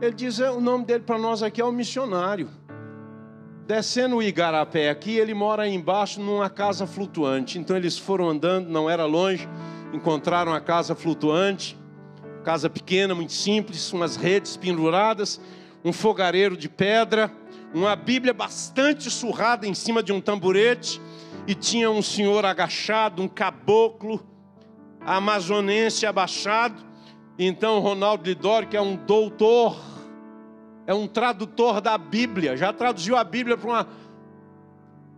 Ele diz: é, o nome dele para nós aqui é o missionário. Descendo o Igarapé aqui, ele mora embaixo numa casa flutuante. Então eles foram andando, não era longe, encontraram a casa flutuante, Casa pequena, muito simples, umas redes penduradas, um fogareiro de pedra, uma Bíblia bastante surrada em cima de um tamborete, e tinha um senhor agachado, um caboclo amazonense abaixado. Então, Ronaldo Lidório, que é um doutor, é um tradutor da Bíblia, já traduziu a Bíblia para uma,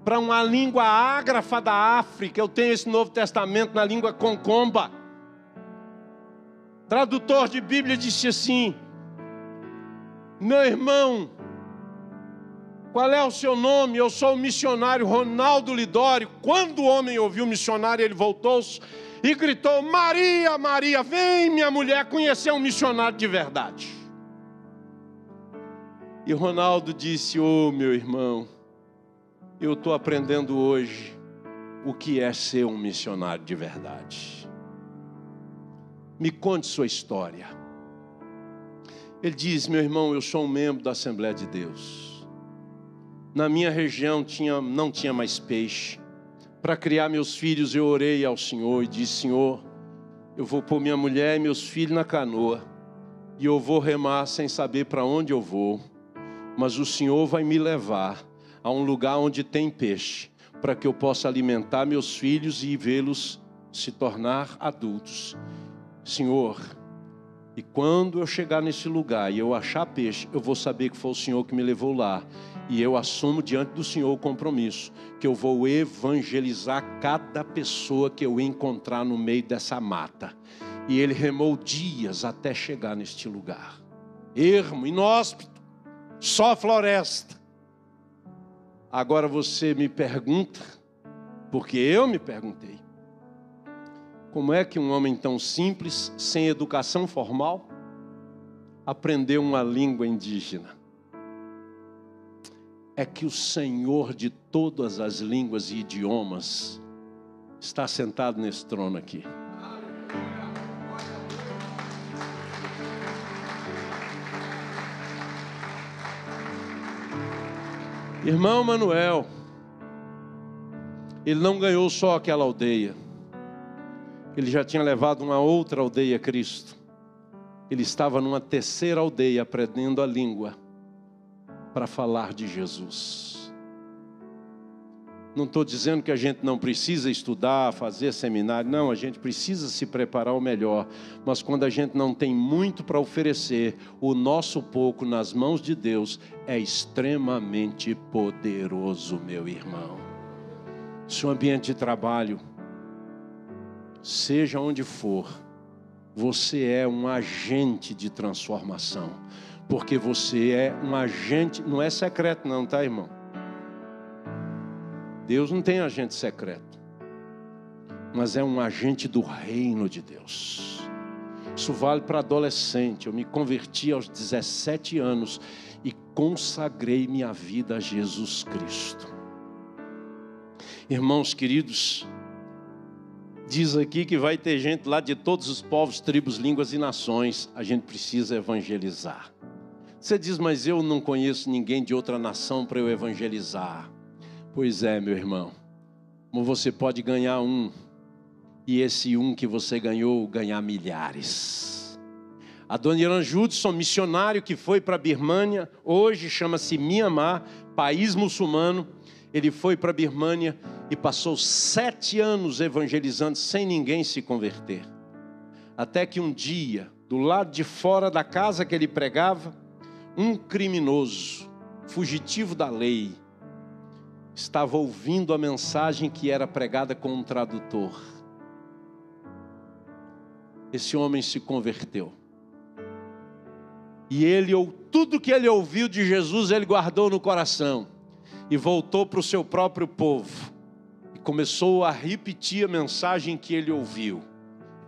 para uma língua ágrafa da África. Eu tenho esse Novo Testamento na língua concomba. Tradutor de Bíblia disse assim: Meu irmão, qual é o seu nome? Eu sou o missionário Ronaldo Lidório. Quando o homem ouviu o missionário, ele voltou-se e gritou: Maria, Maria, vem minha mulher conhecer um missionário de verdade. E Ronaldo disse: Ô oh, meu irmão, eu estou aprendendo hoje o que é ser um missionário de verdade. Me conte sua história. Ele diz: Meu irmão, eu sou um membro da Assembleia de Deus na minha região tinha, não tinha mais peixe. Para criar meus filhos, eu orei ao Senhor e disse: Senhor, eu vou pôr minha mulher e meus filhos na canoa, e eu vou remar sem saber para onde eu vou, mas o Senhor vai me levar a um lugar onde tem peixe, para que eu possa alimentar meus filhos e vê-los se tornar adultos. Senhor, e quando eu chegar nesse lugar e eu achar peixe, eu vou saber que foi o Senhor que me levou lá e eu assumo diante do Senhor o compromisso que eu vou evangelizar cada pessoa que eu encontrar no meio dessa mata. E ele remou dias até chegar neste lugar. Ermo, inóspito, só floresta. Agora você me pergunta, porque eu me perguntei, como é que um homem tão simples, sem educação formal, aprendeu uma língua indígena? é que o Senhor de todas as línguas e idiomas está sentado nesse trono aqui. Irmão Manuel, ele não ganhou só aquela aldeia, ele já tinha levado uma outra aldeia a Cristo. Ele estava numa terceira aldeia aprendendo a língua para falar de Jesus. Não estou dizendo que a gente não precisa estudar, fazer seminário, não, a gente precisa se preparar o melhor, mas quando a gente não tem muito para oferecer, o nosso pouco nas mãos de Deus é extremamente poderoso, meu irmão. Seu ambiente de trabalho, seja onde for, você é um agente de transformação porque você é um agente, não é secreto, não, tá, irmão? Deus não tem agente secreto, mas é um agente do reino de Deus. Isso vale para adolescente. Eu me converti aos 17 anos e consagrei minha vida a Jesus Cristo. Irmãos queridos, diz aqui que vai ter gente lá de todos os povos, tribos, línguas e nações. A gente precisa evangelizar. Você diz, mas eu não conheço ninguém de outra nação para eu evangelizar. Pois é, meu irmão. Como você pode ganhar um, e esse um que você ganhou, ganhar milhares. A dona Irã Judson, missionário que foi para a Birmânia, hoje chama-se Myanmar, país muçulmano. Ele foi para a Birmânia e passou sete anos evangelizando sem ninguém se converter. Até que um dia, do lado de fora da casa que ele pregava, um criminoso, fugitivo da lei, estava ouvindo a mensagem que era pregada com um tradutor. Esse homem se converteu. E ele, tudo que ele ouviu de Jesus, ele guardou no coração. E voltou para o seu próprio povo. E começou a repetir a mensagem que ele ouviu.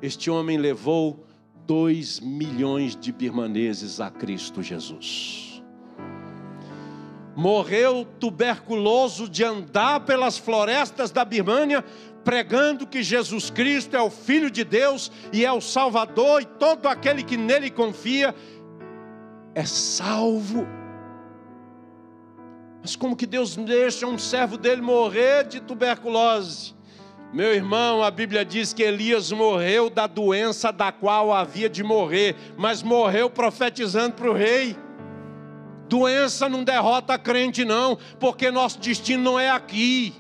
Este homem levou dois milhões de birmaneses a Cristo Jesus. Morreu tuberculoso de andar pelas florestas da Birmânia, pregando que Jesus Cristo é o Filho de Deus e é o Salvador, e todo aquele que nele confia é salvo. Mas como que Deus deixa um servo dele morrer de tuberculose? Meu irmão, a Bíblia diz que Elias morreu da doença da qual havia de morrer, mas morreu profetizando para o rei. Doença não derrota crente, não, porque nosso destino não é aqui.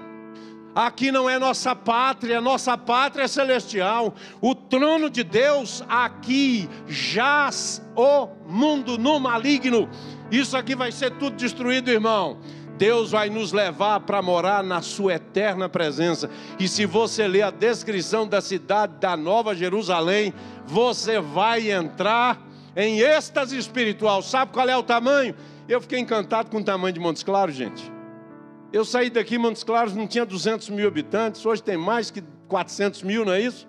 Aqui não é nossa pátria, nossa pátria é celestial. O trono de Deus aqui jaz o mundo no maligno. Isso aqui vai ser tudo destruído, irmão. Deus vai nos levar para morar na sua eterna presença. E se você ler a descrição da cidade da Nova Jerusalém, você vai entrar em êxtase espiritual. Sabe qual é o tamanho? Eu fiquei encantado com o tamanho de Montes Claros, gente. Eu saí daqui, Montes Claros não tinha 200 mil habitantes, hoje tem mais que 400 mil, não é isso?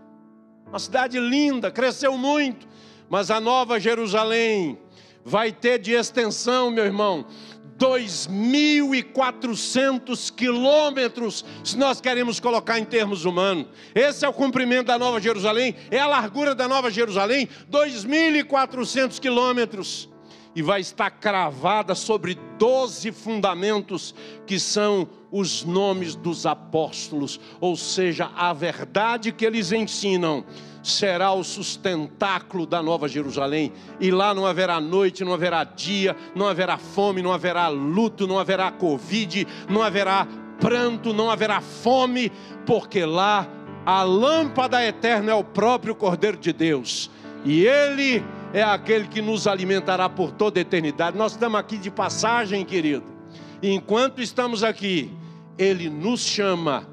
Uma cidade linda, cresceu muito, mas a Nova Jerusalém vai ter de extensão, meu irmão, 2.400 quilômetros, se nós queremos colocar em termos humanos. Esse é o comprimento da Nova Jerusalém, é a largura da Nova Jerusalém, 2.400 quilômetros e vai estar cravada sobre doze fundamentos, que são os nomes dos apóstolos, ou seja, a verdade que eles ensinam será o sustentáculo da Nova Jerusalém, e lá não haverá noite, não haverá dia, não haverá fome, não haverá luto, não haverá Covid, não haverá pranto, não haverá fome, porque lá a lâmpada eterna é o próprio Cordeiro de Deus, e ele é aquele que nos alimentará por toda a eternidade. Nós estamos aqui de passagem, querido. Enquanto estamos aqui, Ele nos chama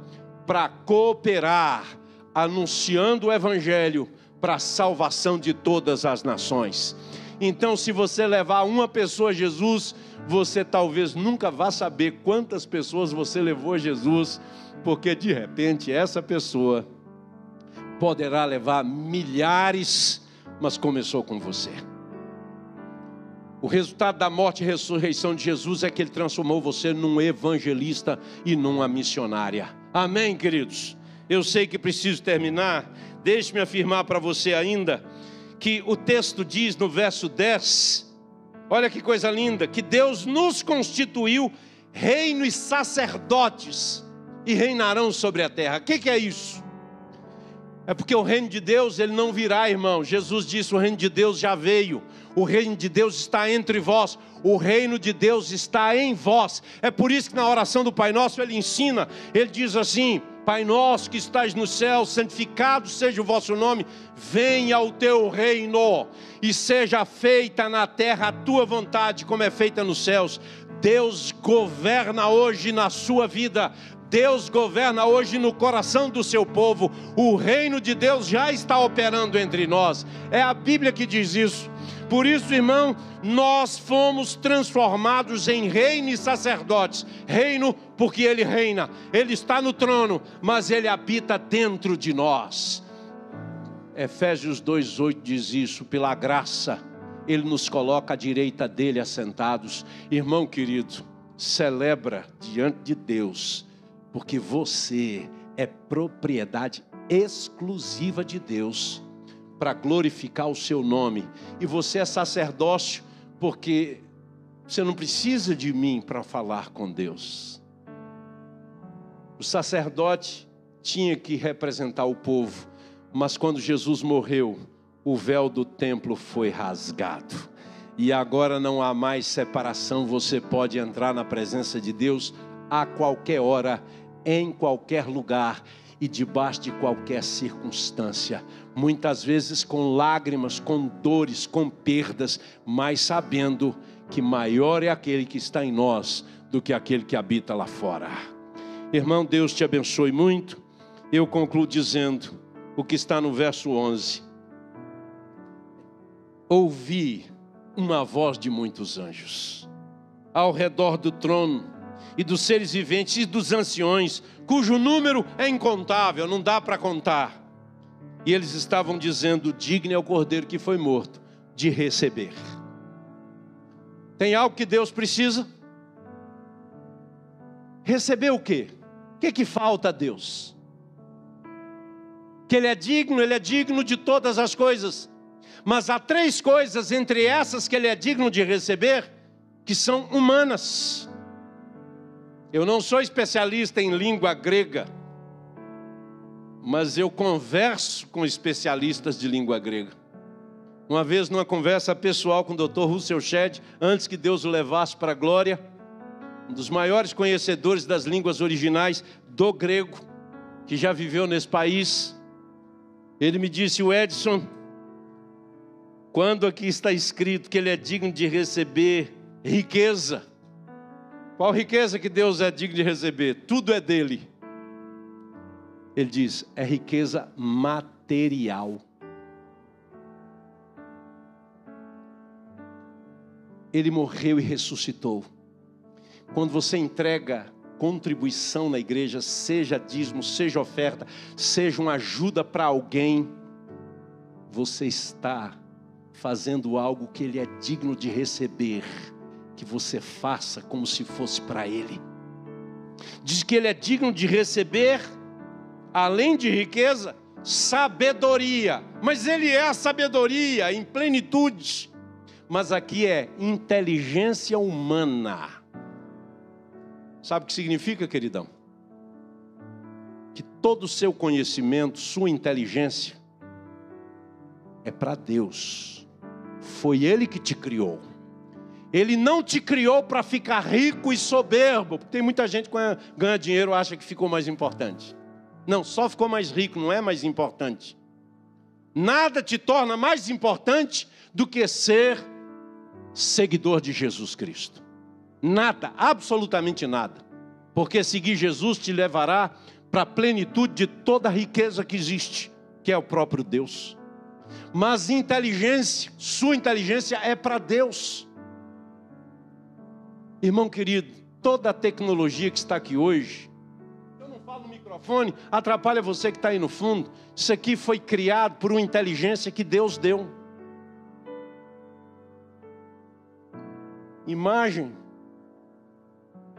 para cooperar, anunciando o Evangelho para a salvação de todas as nações. Então, se você levar uma pessoa a Jesus, você talvez nunca vá saber quantas pessoas você levou a Jesus, porque de repente essa pessoa poderá levar milhares mas começou com você. O resultado da morte e ressurreição de Jesus é que ele transformou você num evangelista e numa missionária. Amém, queridos? Eu sei que preciso terminar. Deixe-me afirmar para você ainda que o texto diz no verso 10, olha que coisa linda, que Deus nos constituiu reino e sacerdotes e reinarão sobre a terra. O que, que é isso? É porque o reino de Deus ele não virá, irmão. Jesus disse: o reino de Deus já veio. O reino de Deus está entre vós. O reino de Deus está em vós. É por isso que na oração do Pai Nosso ele ensina. Ele diz assim: Pai nosso que estás no céu, santificado seja o vosso nome. Venha o teu reino e seja feita na terra a tua vontade, como é feita nos céus. Deus governa hoje na sua vida. Deus governa hoje no coração do seu povo, o reino de Deus já está operando entre nós, é a Bíblia que diz isso. Por isso, irmão, nós fomos transformados em reino e sacerdotes. Reino porque ele reina, ele está no trono, mas ele habita dentro de nós. Efésios 2:8 diz isso, pela graça ele nos coloca à direita dele assentados. Irmão querido, celebra diante de Deus porque você é propriedade exclusiva de Deus para glorificar o seu nome. E você é sacerdócio porque você não precisa de mim para falar com Deus. O sacerdote tinha que representar o povo, mas quando Jesus morreu, o véu do templo foi rasgado. E agora não há mais separação, você pode entrar na presença de Deus a qualquer hora em qualquer lugar e debaixo de qualquer circunstância, muitas vezes com lágrimas, com dores, com perdas, mas sabendo que maior é aquele que está em nós do que aquele que habita lá fora. Irmão, Deus te abençoe muito. Eu concluo dizendo o que está no verso 11. Ouvi uma voz de muitos anjos ao redor do trono e dos seres viventes e dos anciões, cujo número é incontável, não dá para contar. E eles estavam dizendo: digno é o cordeiro que foi morto de receber. Tem algo que Deus precisa? Receber o quê? O que, que falta a Deus? Que Ele é digno, Ele é digno de todas as coisas. Mas há três coisas entre essas que Ele é digno de receber que são humanas. Eu não sou especialista em língua grega, mas eu converso com especialistas de língua grega. Uma vez, numa conversa pessoal com o Dr. Russell Shedd, antes que Deus o levasse para a glória, um dos maiores conhecedores das línguas originais do grego, que já viveu nesse país, ele me disse: O Edson, quando aqui está escrito que ele é digno de receber riqueza, qual riqueza que Deus é digno de receber? Tudo é dele. Ele diz: é riqueza material. Ele morreu e ressuscitou. Quando você entrega contribuição na igreja, seja dízimo, seja oferta, seja uma ajuda para alguém, você está fazendo algo que ele é digno de receber, que você faça como se fosse para ele. Diz que ele é digno de receber, além de riqueza, sabedoria. Mas ele é a sabedoria em plenitude. Mas aqui é inteligência humana. Sabe o que significa, queridão? Que todo o seu conhecimento, sua inteligência, é para Deus. Foi Ele que te criou. Ele não te criou para ficar rico e soberbo. Porque tem muita gente que ganha dinheiro acha que ficou mais importante. Não, só ficou mais rico, não é mais importante. Nada te torna mais importante do que ser seguidor de Jesus Cristo. Nada, absolutamente nada. Porque seguir Jesus te levará para a plenitude de toda a riqueza que existe, que é o próprio Deus. Mas inteligência, sua inteligência é para Deus. Irmão querido, toda a tecnologia que está aqui hoje, eu não falo no microfone, atrapalha você que está aí no fundo. Isso aqui foi criado por uma inteligência que Deus deu. Imagem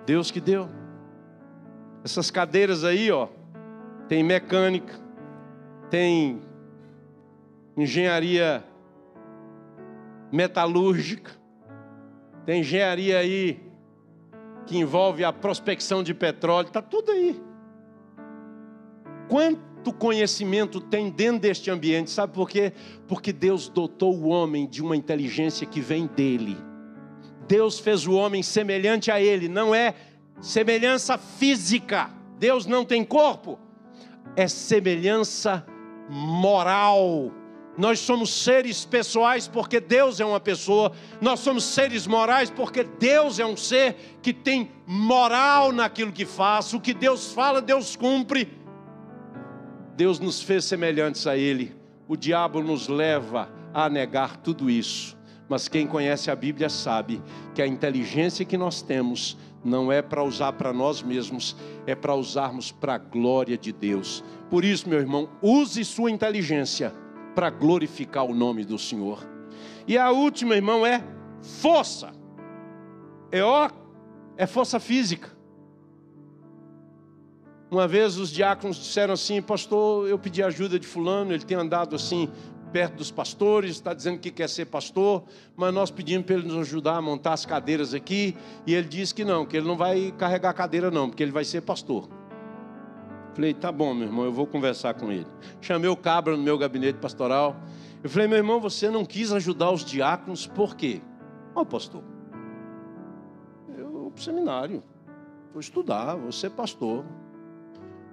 Deus que deu. Essas cadeiras aí, ó, tem mecânica, tem engenharia metalúrgica, tem engenharia aí que envolve a prospecção de petróleo, está tudo aí. Quanto conhecimento tem dentro deste ambiente, sabe por quê? Porque Deus dotou o homem de uma inteligência que vem dele. Deus fez o homem semelhante a ele, não é semelhança física. Deus não tem corpo, é semelhança moral. Nós somos seres pessoais porque Deus é uma pessoa, nós somos seres morais porque Deus é um ser que tem moral naquilo que faz, o que Deus fala, Deus cumpre. Deus nos fez semelhantes a Ele, o diabo nos leva a negar tudo isso. Mas quem conhece a Bíblia sabe que a inteligência que nós temos não é para usar para nós mesmos, é para usarmos para a glória de Deus. Por isso, meu irmão, use sua inteligência para glorificar o nome do Senhor. E a última, irmão, é força. É ó, é força física. Uma vez os diáconos disseram assim, pastor, eu pedi ajuda de fulano, ele tem andado assim perto dos pastores, está dizendo que quer ser pastor, mas nós pedimos para ele nos ajudar a montar as cadeiras aqui, e ele disse que não, que ele não vai carregar a cadeira não, porque ele vai ser pastor. Falei, tá bom, meu irmão, eu vou conversar com ele. Chamei o cabra no meu gabinete pastoral. Eu falei, meu irmão, você não quis ajudar os diáconos, por quê? Ó, oh, pastor, eu vou para o seminário, vou estudar, vou ser pastor.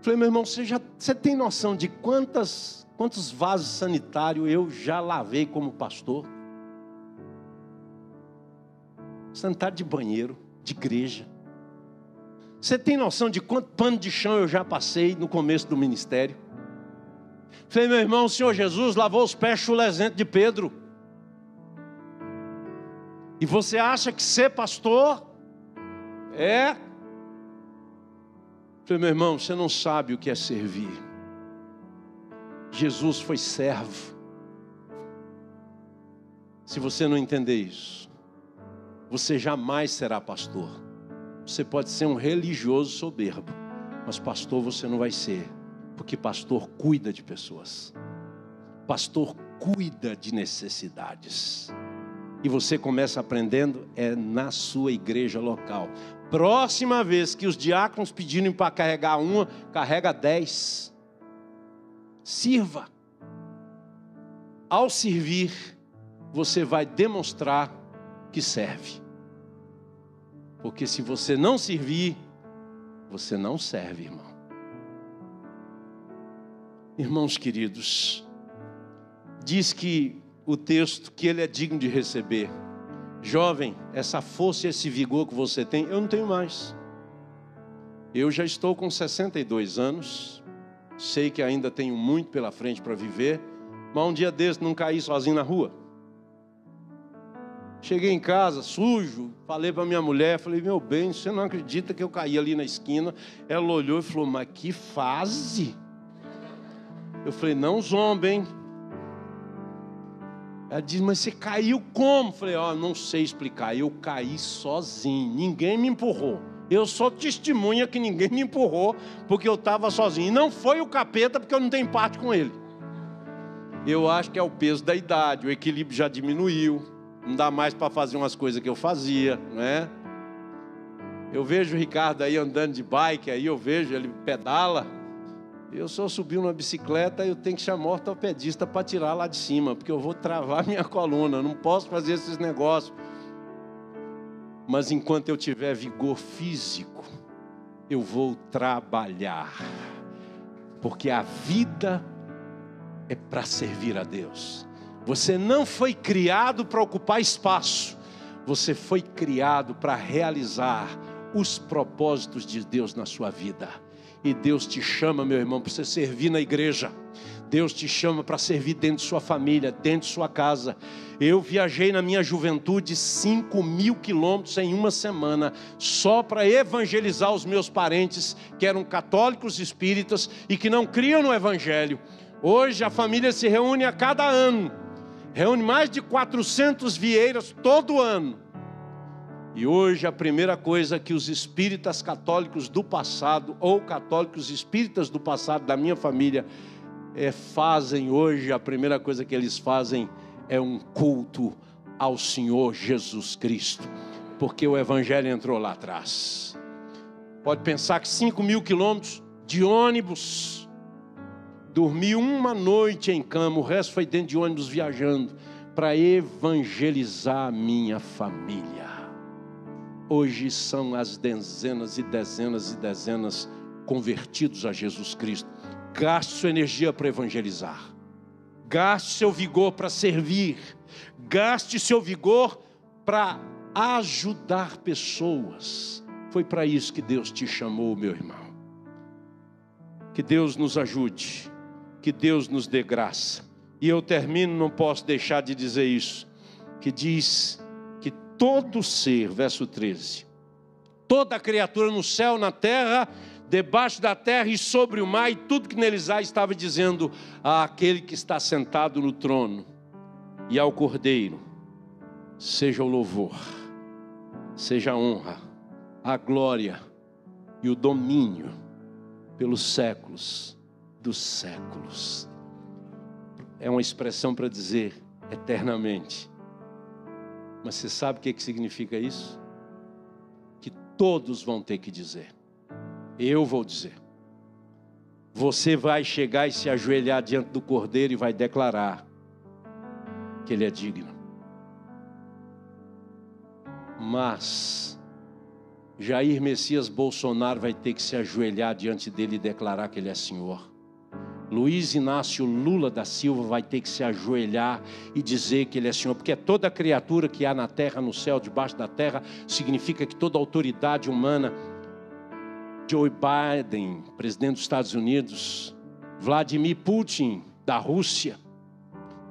Falei, meu irmão, você já você tem noção de quantas Quantos vasos sanitários eu já lavei como pastor? Sanitário de banheiro, de igreja. Você tem noção de quanto pano de chão eu já passei no começo do ministério? Falei, meu irmão, o Senhor Jesus lavou os pés chulesento de Pedro. E você acha que ser pastor é. Falei, meu irmão, você não sabe o que é servir. Jesus foi servo. Se você não entender isso, você jamais será pastor. Você pode ser um religioso soberbo, mas pastor você não vai ser, porque pastor cuida de pessoas. Pastor cuida de necessidades. E você começa aprendendo é na sua igreja local. Próxima vez que os diáconos pedirem para carregar uma, carrega dez. Sirva. Ao servir, você vai demonstrar que serve. Porque se você não servir, você não serve, irmão. Irmãos queridos, diz que o texto que ele é digno de receber. Jovem, essa força e esse vigor que você tem, eu não tenho mais. Eu já estou com 62 anos, sei que ainda tenho muito pela frente para viver, mas um dia desse não caí sozinho na rua. Cheguei em casa sujo, falei para minha mulher, falei, meu bem, você não acredita que eu caí ali na esquina? Ela olhou e falou, mas que fase! Eu falei, não zomba, hein? Ela diz, mas você caiu como? Eu falei, ó, oh, não sei explicar, eu caí sozinho, ninguém me empurrou. Eu sou testemunha que ninguém me empurrou, porque eu estava sozinho. E não foi o capeta, porque eu não tenho parte com ele. Eu acho que é o peso da idade, o equilíbrio já diminuiu, não dá mais para fazer umas coisas que eu fazia, não é? Eu vejo o Ricardo aí andando de bike, aí eu vejo ele pedala. Eu só subi uma bicicleta, eu tenho que chamar o ortopedista para tirar lá de cima, porque eu vou travar minha coluna, não posso fazer esses negócios. Mas enquanto eu tiver vigor físico, eu vou trabalhar, porque a vida é para servir a Deus. Você não foi criado para ocupar espaço, você foi criado para realizar os propósitos de Deus na sua vida. E Deus te chama, meu irmão, para você servir na igreja. Deus te chama para servir dentro de sua família, dentro de sua casa. Eu viajei na minha juventude 5 mil quilômetros em uma semana, só para evangelizar os meus parentes, que eram católicos espíritas e que não criam no Evangelho. Hoje a família se reúne a cada ano, reúne mais de 400 vieiras todo ano. E hoje a primeira coisa que os espíritas católicos do passado, ou católicos espíritas do passado da minha família, é, fazem hoje, a primeira coisa que eles fazem é um culto ao Senhor Jesus Cristo, porque o Evangelho entrou lá atrás. Pode pensar que 5 mil quilômetros de ônibus, dormi uma noite em cama, o resto foi dentro de ônibus viajando, para evangelizar a minha família. Hoje são as dezenas e dezenas e dezenas convertidos a Jesus Cristo. Gaste sua energia para evangelizar. Gaste seu vigor para servir. Gaste seu vigor para ajudar pessoas. Foi para isso que Deus te chamou, meu irmão. Que Deus nos ajude. Que Deus nos dê graça. E eu termino, não posso deixar de dizer isso. Que diz todo ser, verso 13, toda criatura no céu, na terra, debaixo da terra e sobre o mar, e tudo que neles há, estava dizendo àquele que está sentado no trono e ao cordeiro: seja o louvor, seja a honra, a glória e o domínio pelos séculos dos séculos. É uma expressão para dizer eternamente. Mas você sabe o que, que significa isso? Que todos vão ter que dizer. Eu vou dizer. Você vai chegar e se ajoelhar diante do Cordeiro e vai declarar que Ele é digno. Mas Jair Messias Bolsonaro vai ter que se ajoelhar diante dele e declarar que Ele é Senhor. Luiz Inácio Lula da Silva vai ter que se ajoelhar e dizer que Ele é Senhor, porque toda criatura que há na terra, no céu, debaixo da terra, significa que toda autoridade humana, Joe Biden, presidente dos Estados Unidos, Vladimir Putin, da Rússia,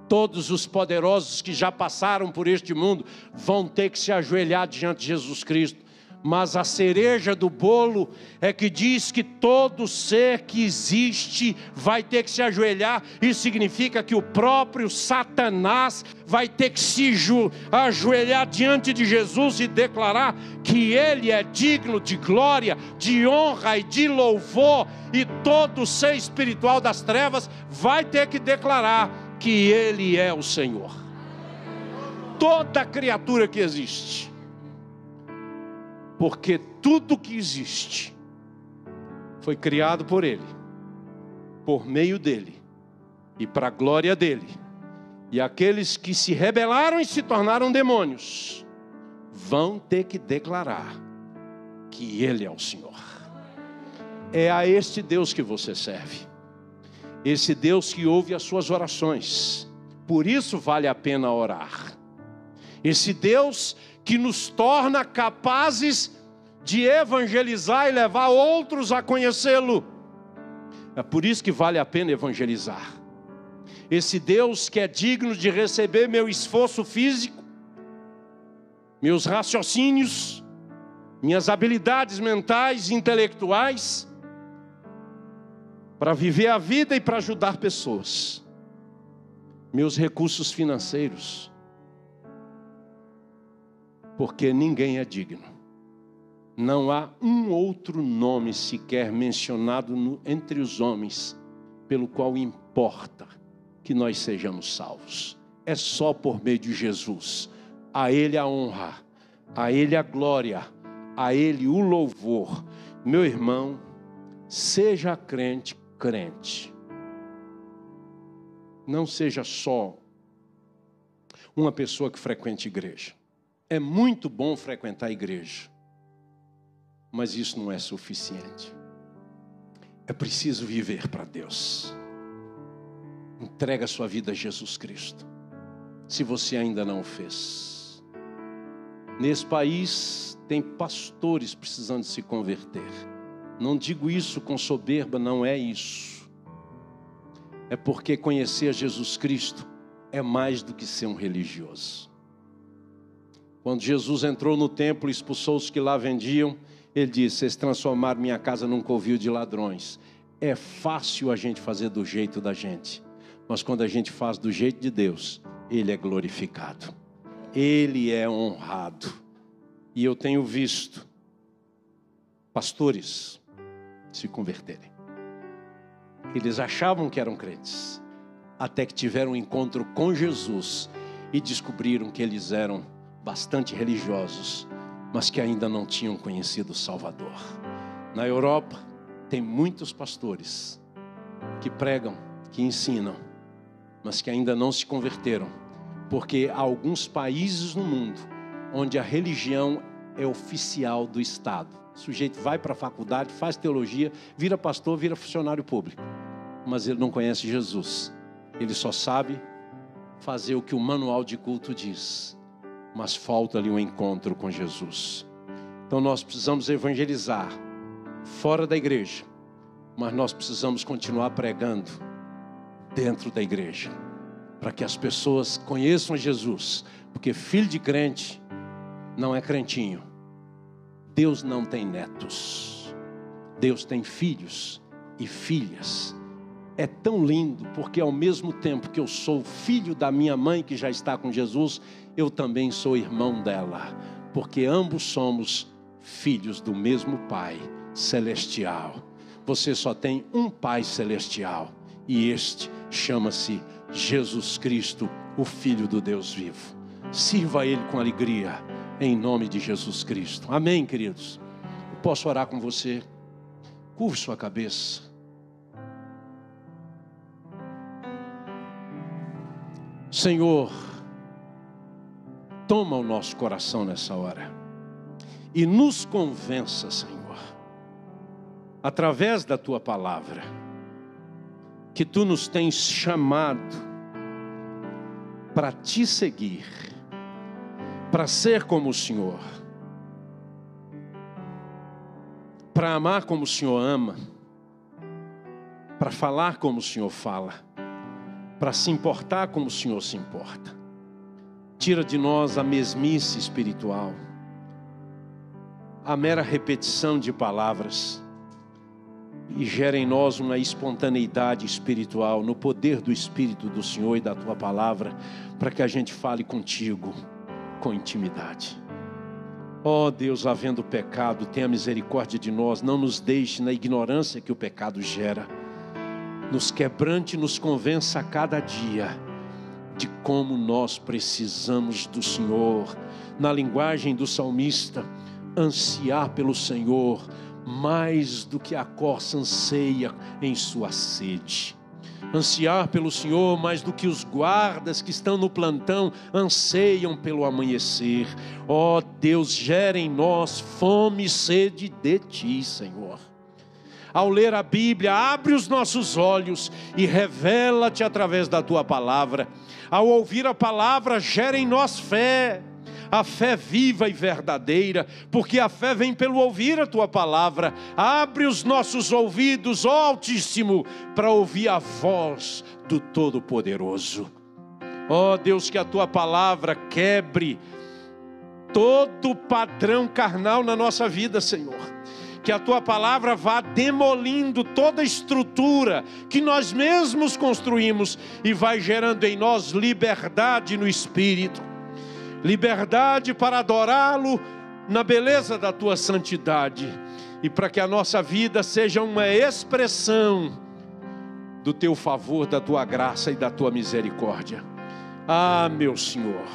todos os poderosos que já passaram por este mundo vão ter que se ajoelhar diante de Jesus Cristo mas a cereja do bolo é que diz que todo ser que existe vai ter que se ajoelhar. Isso significa que o próprio Satanás vai ter que se ajoelhar diante de Jesus e declarar que ele é digno de glória, de honra e de louvor, e todo ser espiritual das trevas vai ter que declarar que ele é o Senhor. Toda criatura que existe porque tudo que existe foi criado por Ele, por meio dele e para a glória dele. E aqueles que se rebelaram e se tornaram demônios vão ter que declarar que ele é o Senhor. É a este Deus que você serve. Esse Deus que ouve as suas orações. Por isso vale a pena orar. Esse Deus que nos torna capazes de evangelizar e levar outros a conhecê-lo. É por isso que vale a pena evangelizar. Esse Deus que é digno de receber meu esforço físico, meus raciocínios, minhas habilidades mentais e intelectuais, para viver a vida e para ajudar pessoas, meus recursos financeiros, porque ninguém é digno. Não há um outro nome sequer mencionado no, entre os homens, pelo qual importa que nós sejamos salvos. É só por meio de Jesus. A Ele a honra, a Ele a glória, a Ele o louvor. Meu irmão, seja crente, crente. Não seja só uma pessoa que frequente igreja. É muito bom frequentar a igreja, mas isso não é suficiente. É preciso viver para Deus. Entrega sua vida a Jesus Cristo, se você ainda não o fez. Nesse país tem pastores precisando se converter. Não digo isso com soberba, não é isso. É porque conhecer Jesus Cristo é mais do que ser um religioso. Quando Jesus entrou no templo e expulsou os que lá vendiam, ele disse: Vocês transformaram minha casa num covil de ladrões. É fácil a gente fazer do jeito da gente, mas quando a gente faz do jeito de Deus, Ele é glorificado, Ele é honrado. E eu tenho visto pastores se converterem. Eles achavam que eram crentes, até que tiveram um encontro com Jesus e descobriram que eles eram bastante religiosos, mas que ainda não tinham conhecido o Salvador. Na Europa, tem muitos pastores que pregam, que ensinam, mas que ainda não se converteram, porque há alguns países no mundo onde a religião é oficial do Estado. O sujeito vai para a faculdade, faz teologia, vira pastor, vira funcionário público, mas ele não conhece Jesus. Ele só sabe fazer o que o manual de culto diz mas falta ali um encontro com Jesus. Então nós precisamos evangelizar fora da igreja, mas nós precisamos continuar pregando dentro da igreja, para que as pessoas conheçam Jesus, porque filho de crente não é crentinho. Deus não tem netos. Deus tem filhos e filhas. É tão lindo, porque ao mesmo tempo que eu sou filho da minha mãe que já está com Jesus, eu também sou irmão dela, porque ambos somos filhos do mesmo Pai celestial. Você só tem um Pai celestial, e este chama-se Jesus Cristo, o Filho do Deus vivo. Sirva a Ele com alegria, em nome de Jesus Cristo. Amém, queridos? Eu posso orar com você? Curve sua cabeça. Senhor, toma o nosso coração nessa hora e nos convença, Senhor, através da tua palavra, que tu nos tens chamado para te seguir, para ser como o Senhor, para amar como o Senhor ama, para falar como o Senhor fala, para se importar como o Senhor se importa. Tira de nós a mesmice espiritual, a mera repetição de palavras, e gera em nós uma espontaneidade espiritual, no poder do Espírito do Senhor e da tua palavra, para que a gente fale contigo com intimidade. Ó oh Deus, havendo pecado, tenha misericórdia de nós, não nos deixe na ignorância que o pecado gera. Nos quebrante, nos convença a cada dia de como nós precisamos do Senhor. Na linguagem do salmista, ansiar pelo Senhor mais do que a corça anseia em sua sede. ansiar pelo Senhor mais do que os guardas que estão no plantão anseiam pelo amanhecer. Ó oh, Deus, gera em nós fome e sede de Ti, Senhor. Ao ler a Bíblia, abre os nossos olhos e revela-te através da Tua palavra. Ao ouvir a palavra, gera em nós fé a fé viva e verdadeira, porque a fé vem pelo ouvir a tua palavra. Abre os nossos ouvidos, ó Altíssimo, para ouvir a voz do Todo-Poderoso. Ó Deus, que a tua palavra quebre todo padrão carnal na nossa vida, Senhor. Que a tua palavra vá demolindo toda estrutura que nós mesmos construímos e vai gerando em nós liberdade no espírito liberdade para adorá-lo na beleza da tua santidade e para que a nossa vida seja uma expressão do teu favor, da tua graça e da tua misericórdia. Ah, meu Senhor,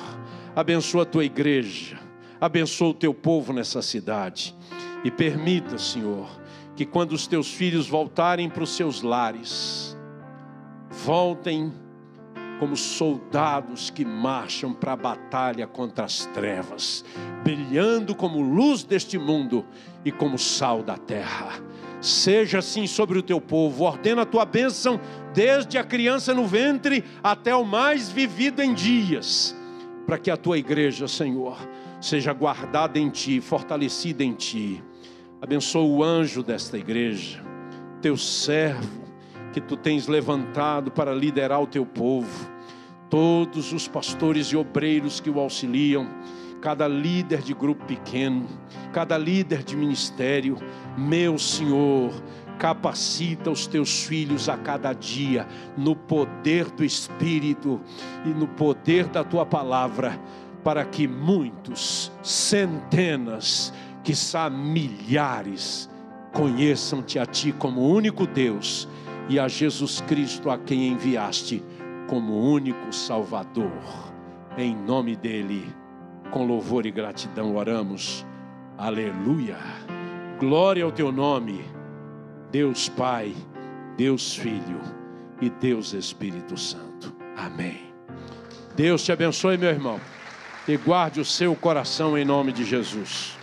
abençoa a tua igreja, abençoa o teu povo nessa cidade e permita, Senhor, que quando os teus filhos voltarem para os seus lares, voltem como soldados que marcham para a batalha contra as trevas, brilhando como luz deste mundo e como sal da terra. Seja assim sobre o teu povo, ordena a tua bênção desde a criança no ventre até o mais vivido em dias, para que a tua igreja, Senhor, seja guardada em ti, fortalecida em ti. Abençoa o anjo desta igreja, teu servo, que tu tens levantado para liderar o teu povo, todos os pastores e obreiros que o auxiliam, cada líder de grupo pequeno, cada líder de ministério, meu Senhor, capacita os teus filhos a cada dia no poder do Espírito e no poder da tua palavra, para que muitos, centenas, quiçá milhares, conheçam-te a ti como único Deus e a Jesus Cristo a quem enviaste como único Salvador. Em nome dele, com louvor e gratidão oramos. Aleluia. Glória ao teu nome, Deus Pai, Deus Filho e Deus Espírito Santo. Amém. Deus te abençoe, meu irmão, e guarde o seu coração em nome de Jesus.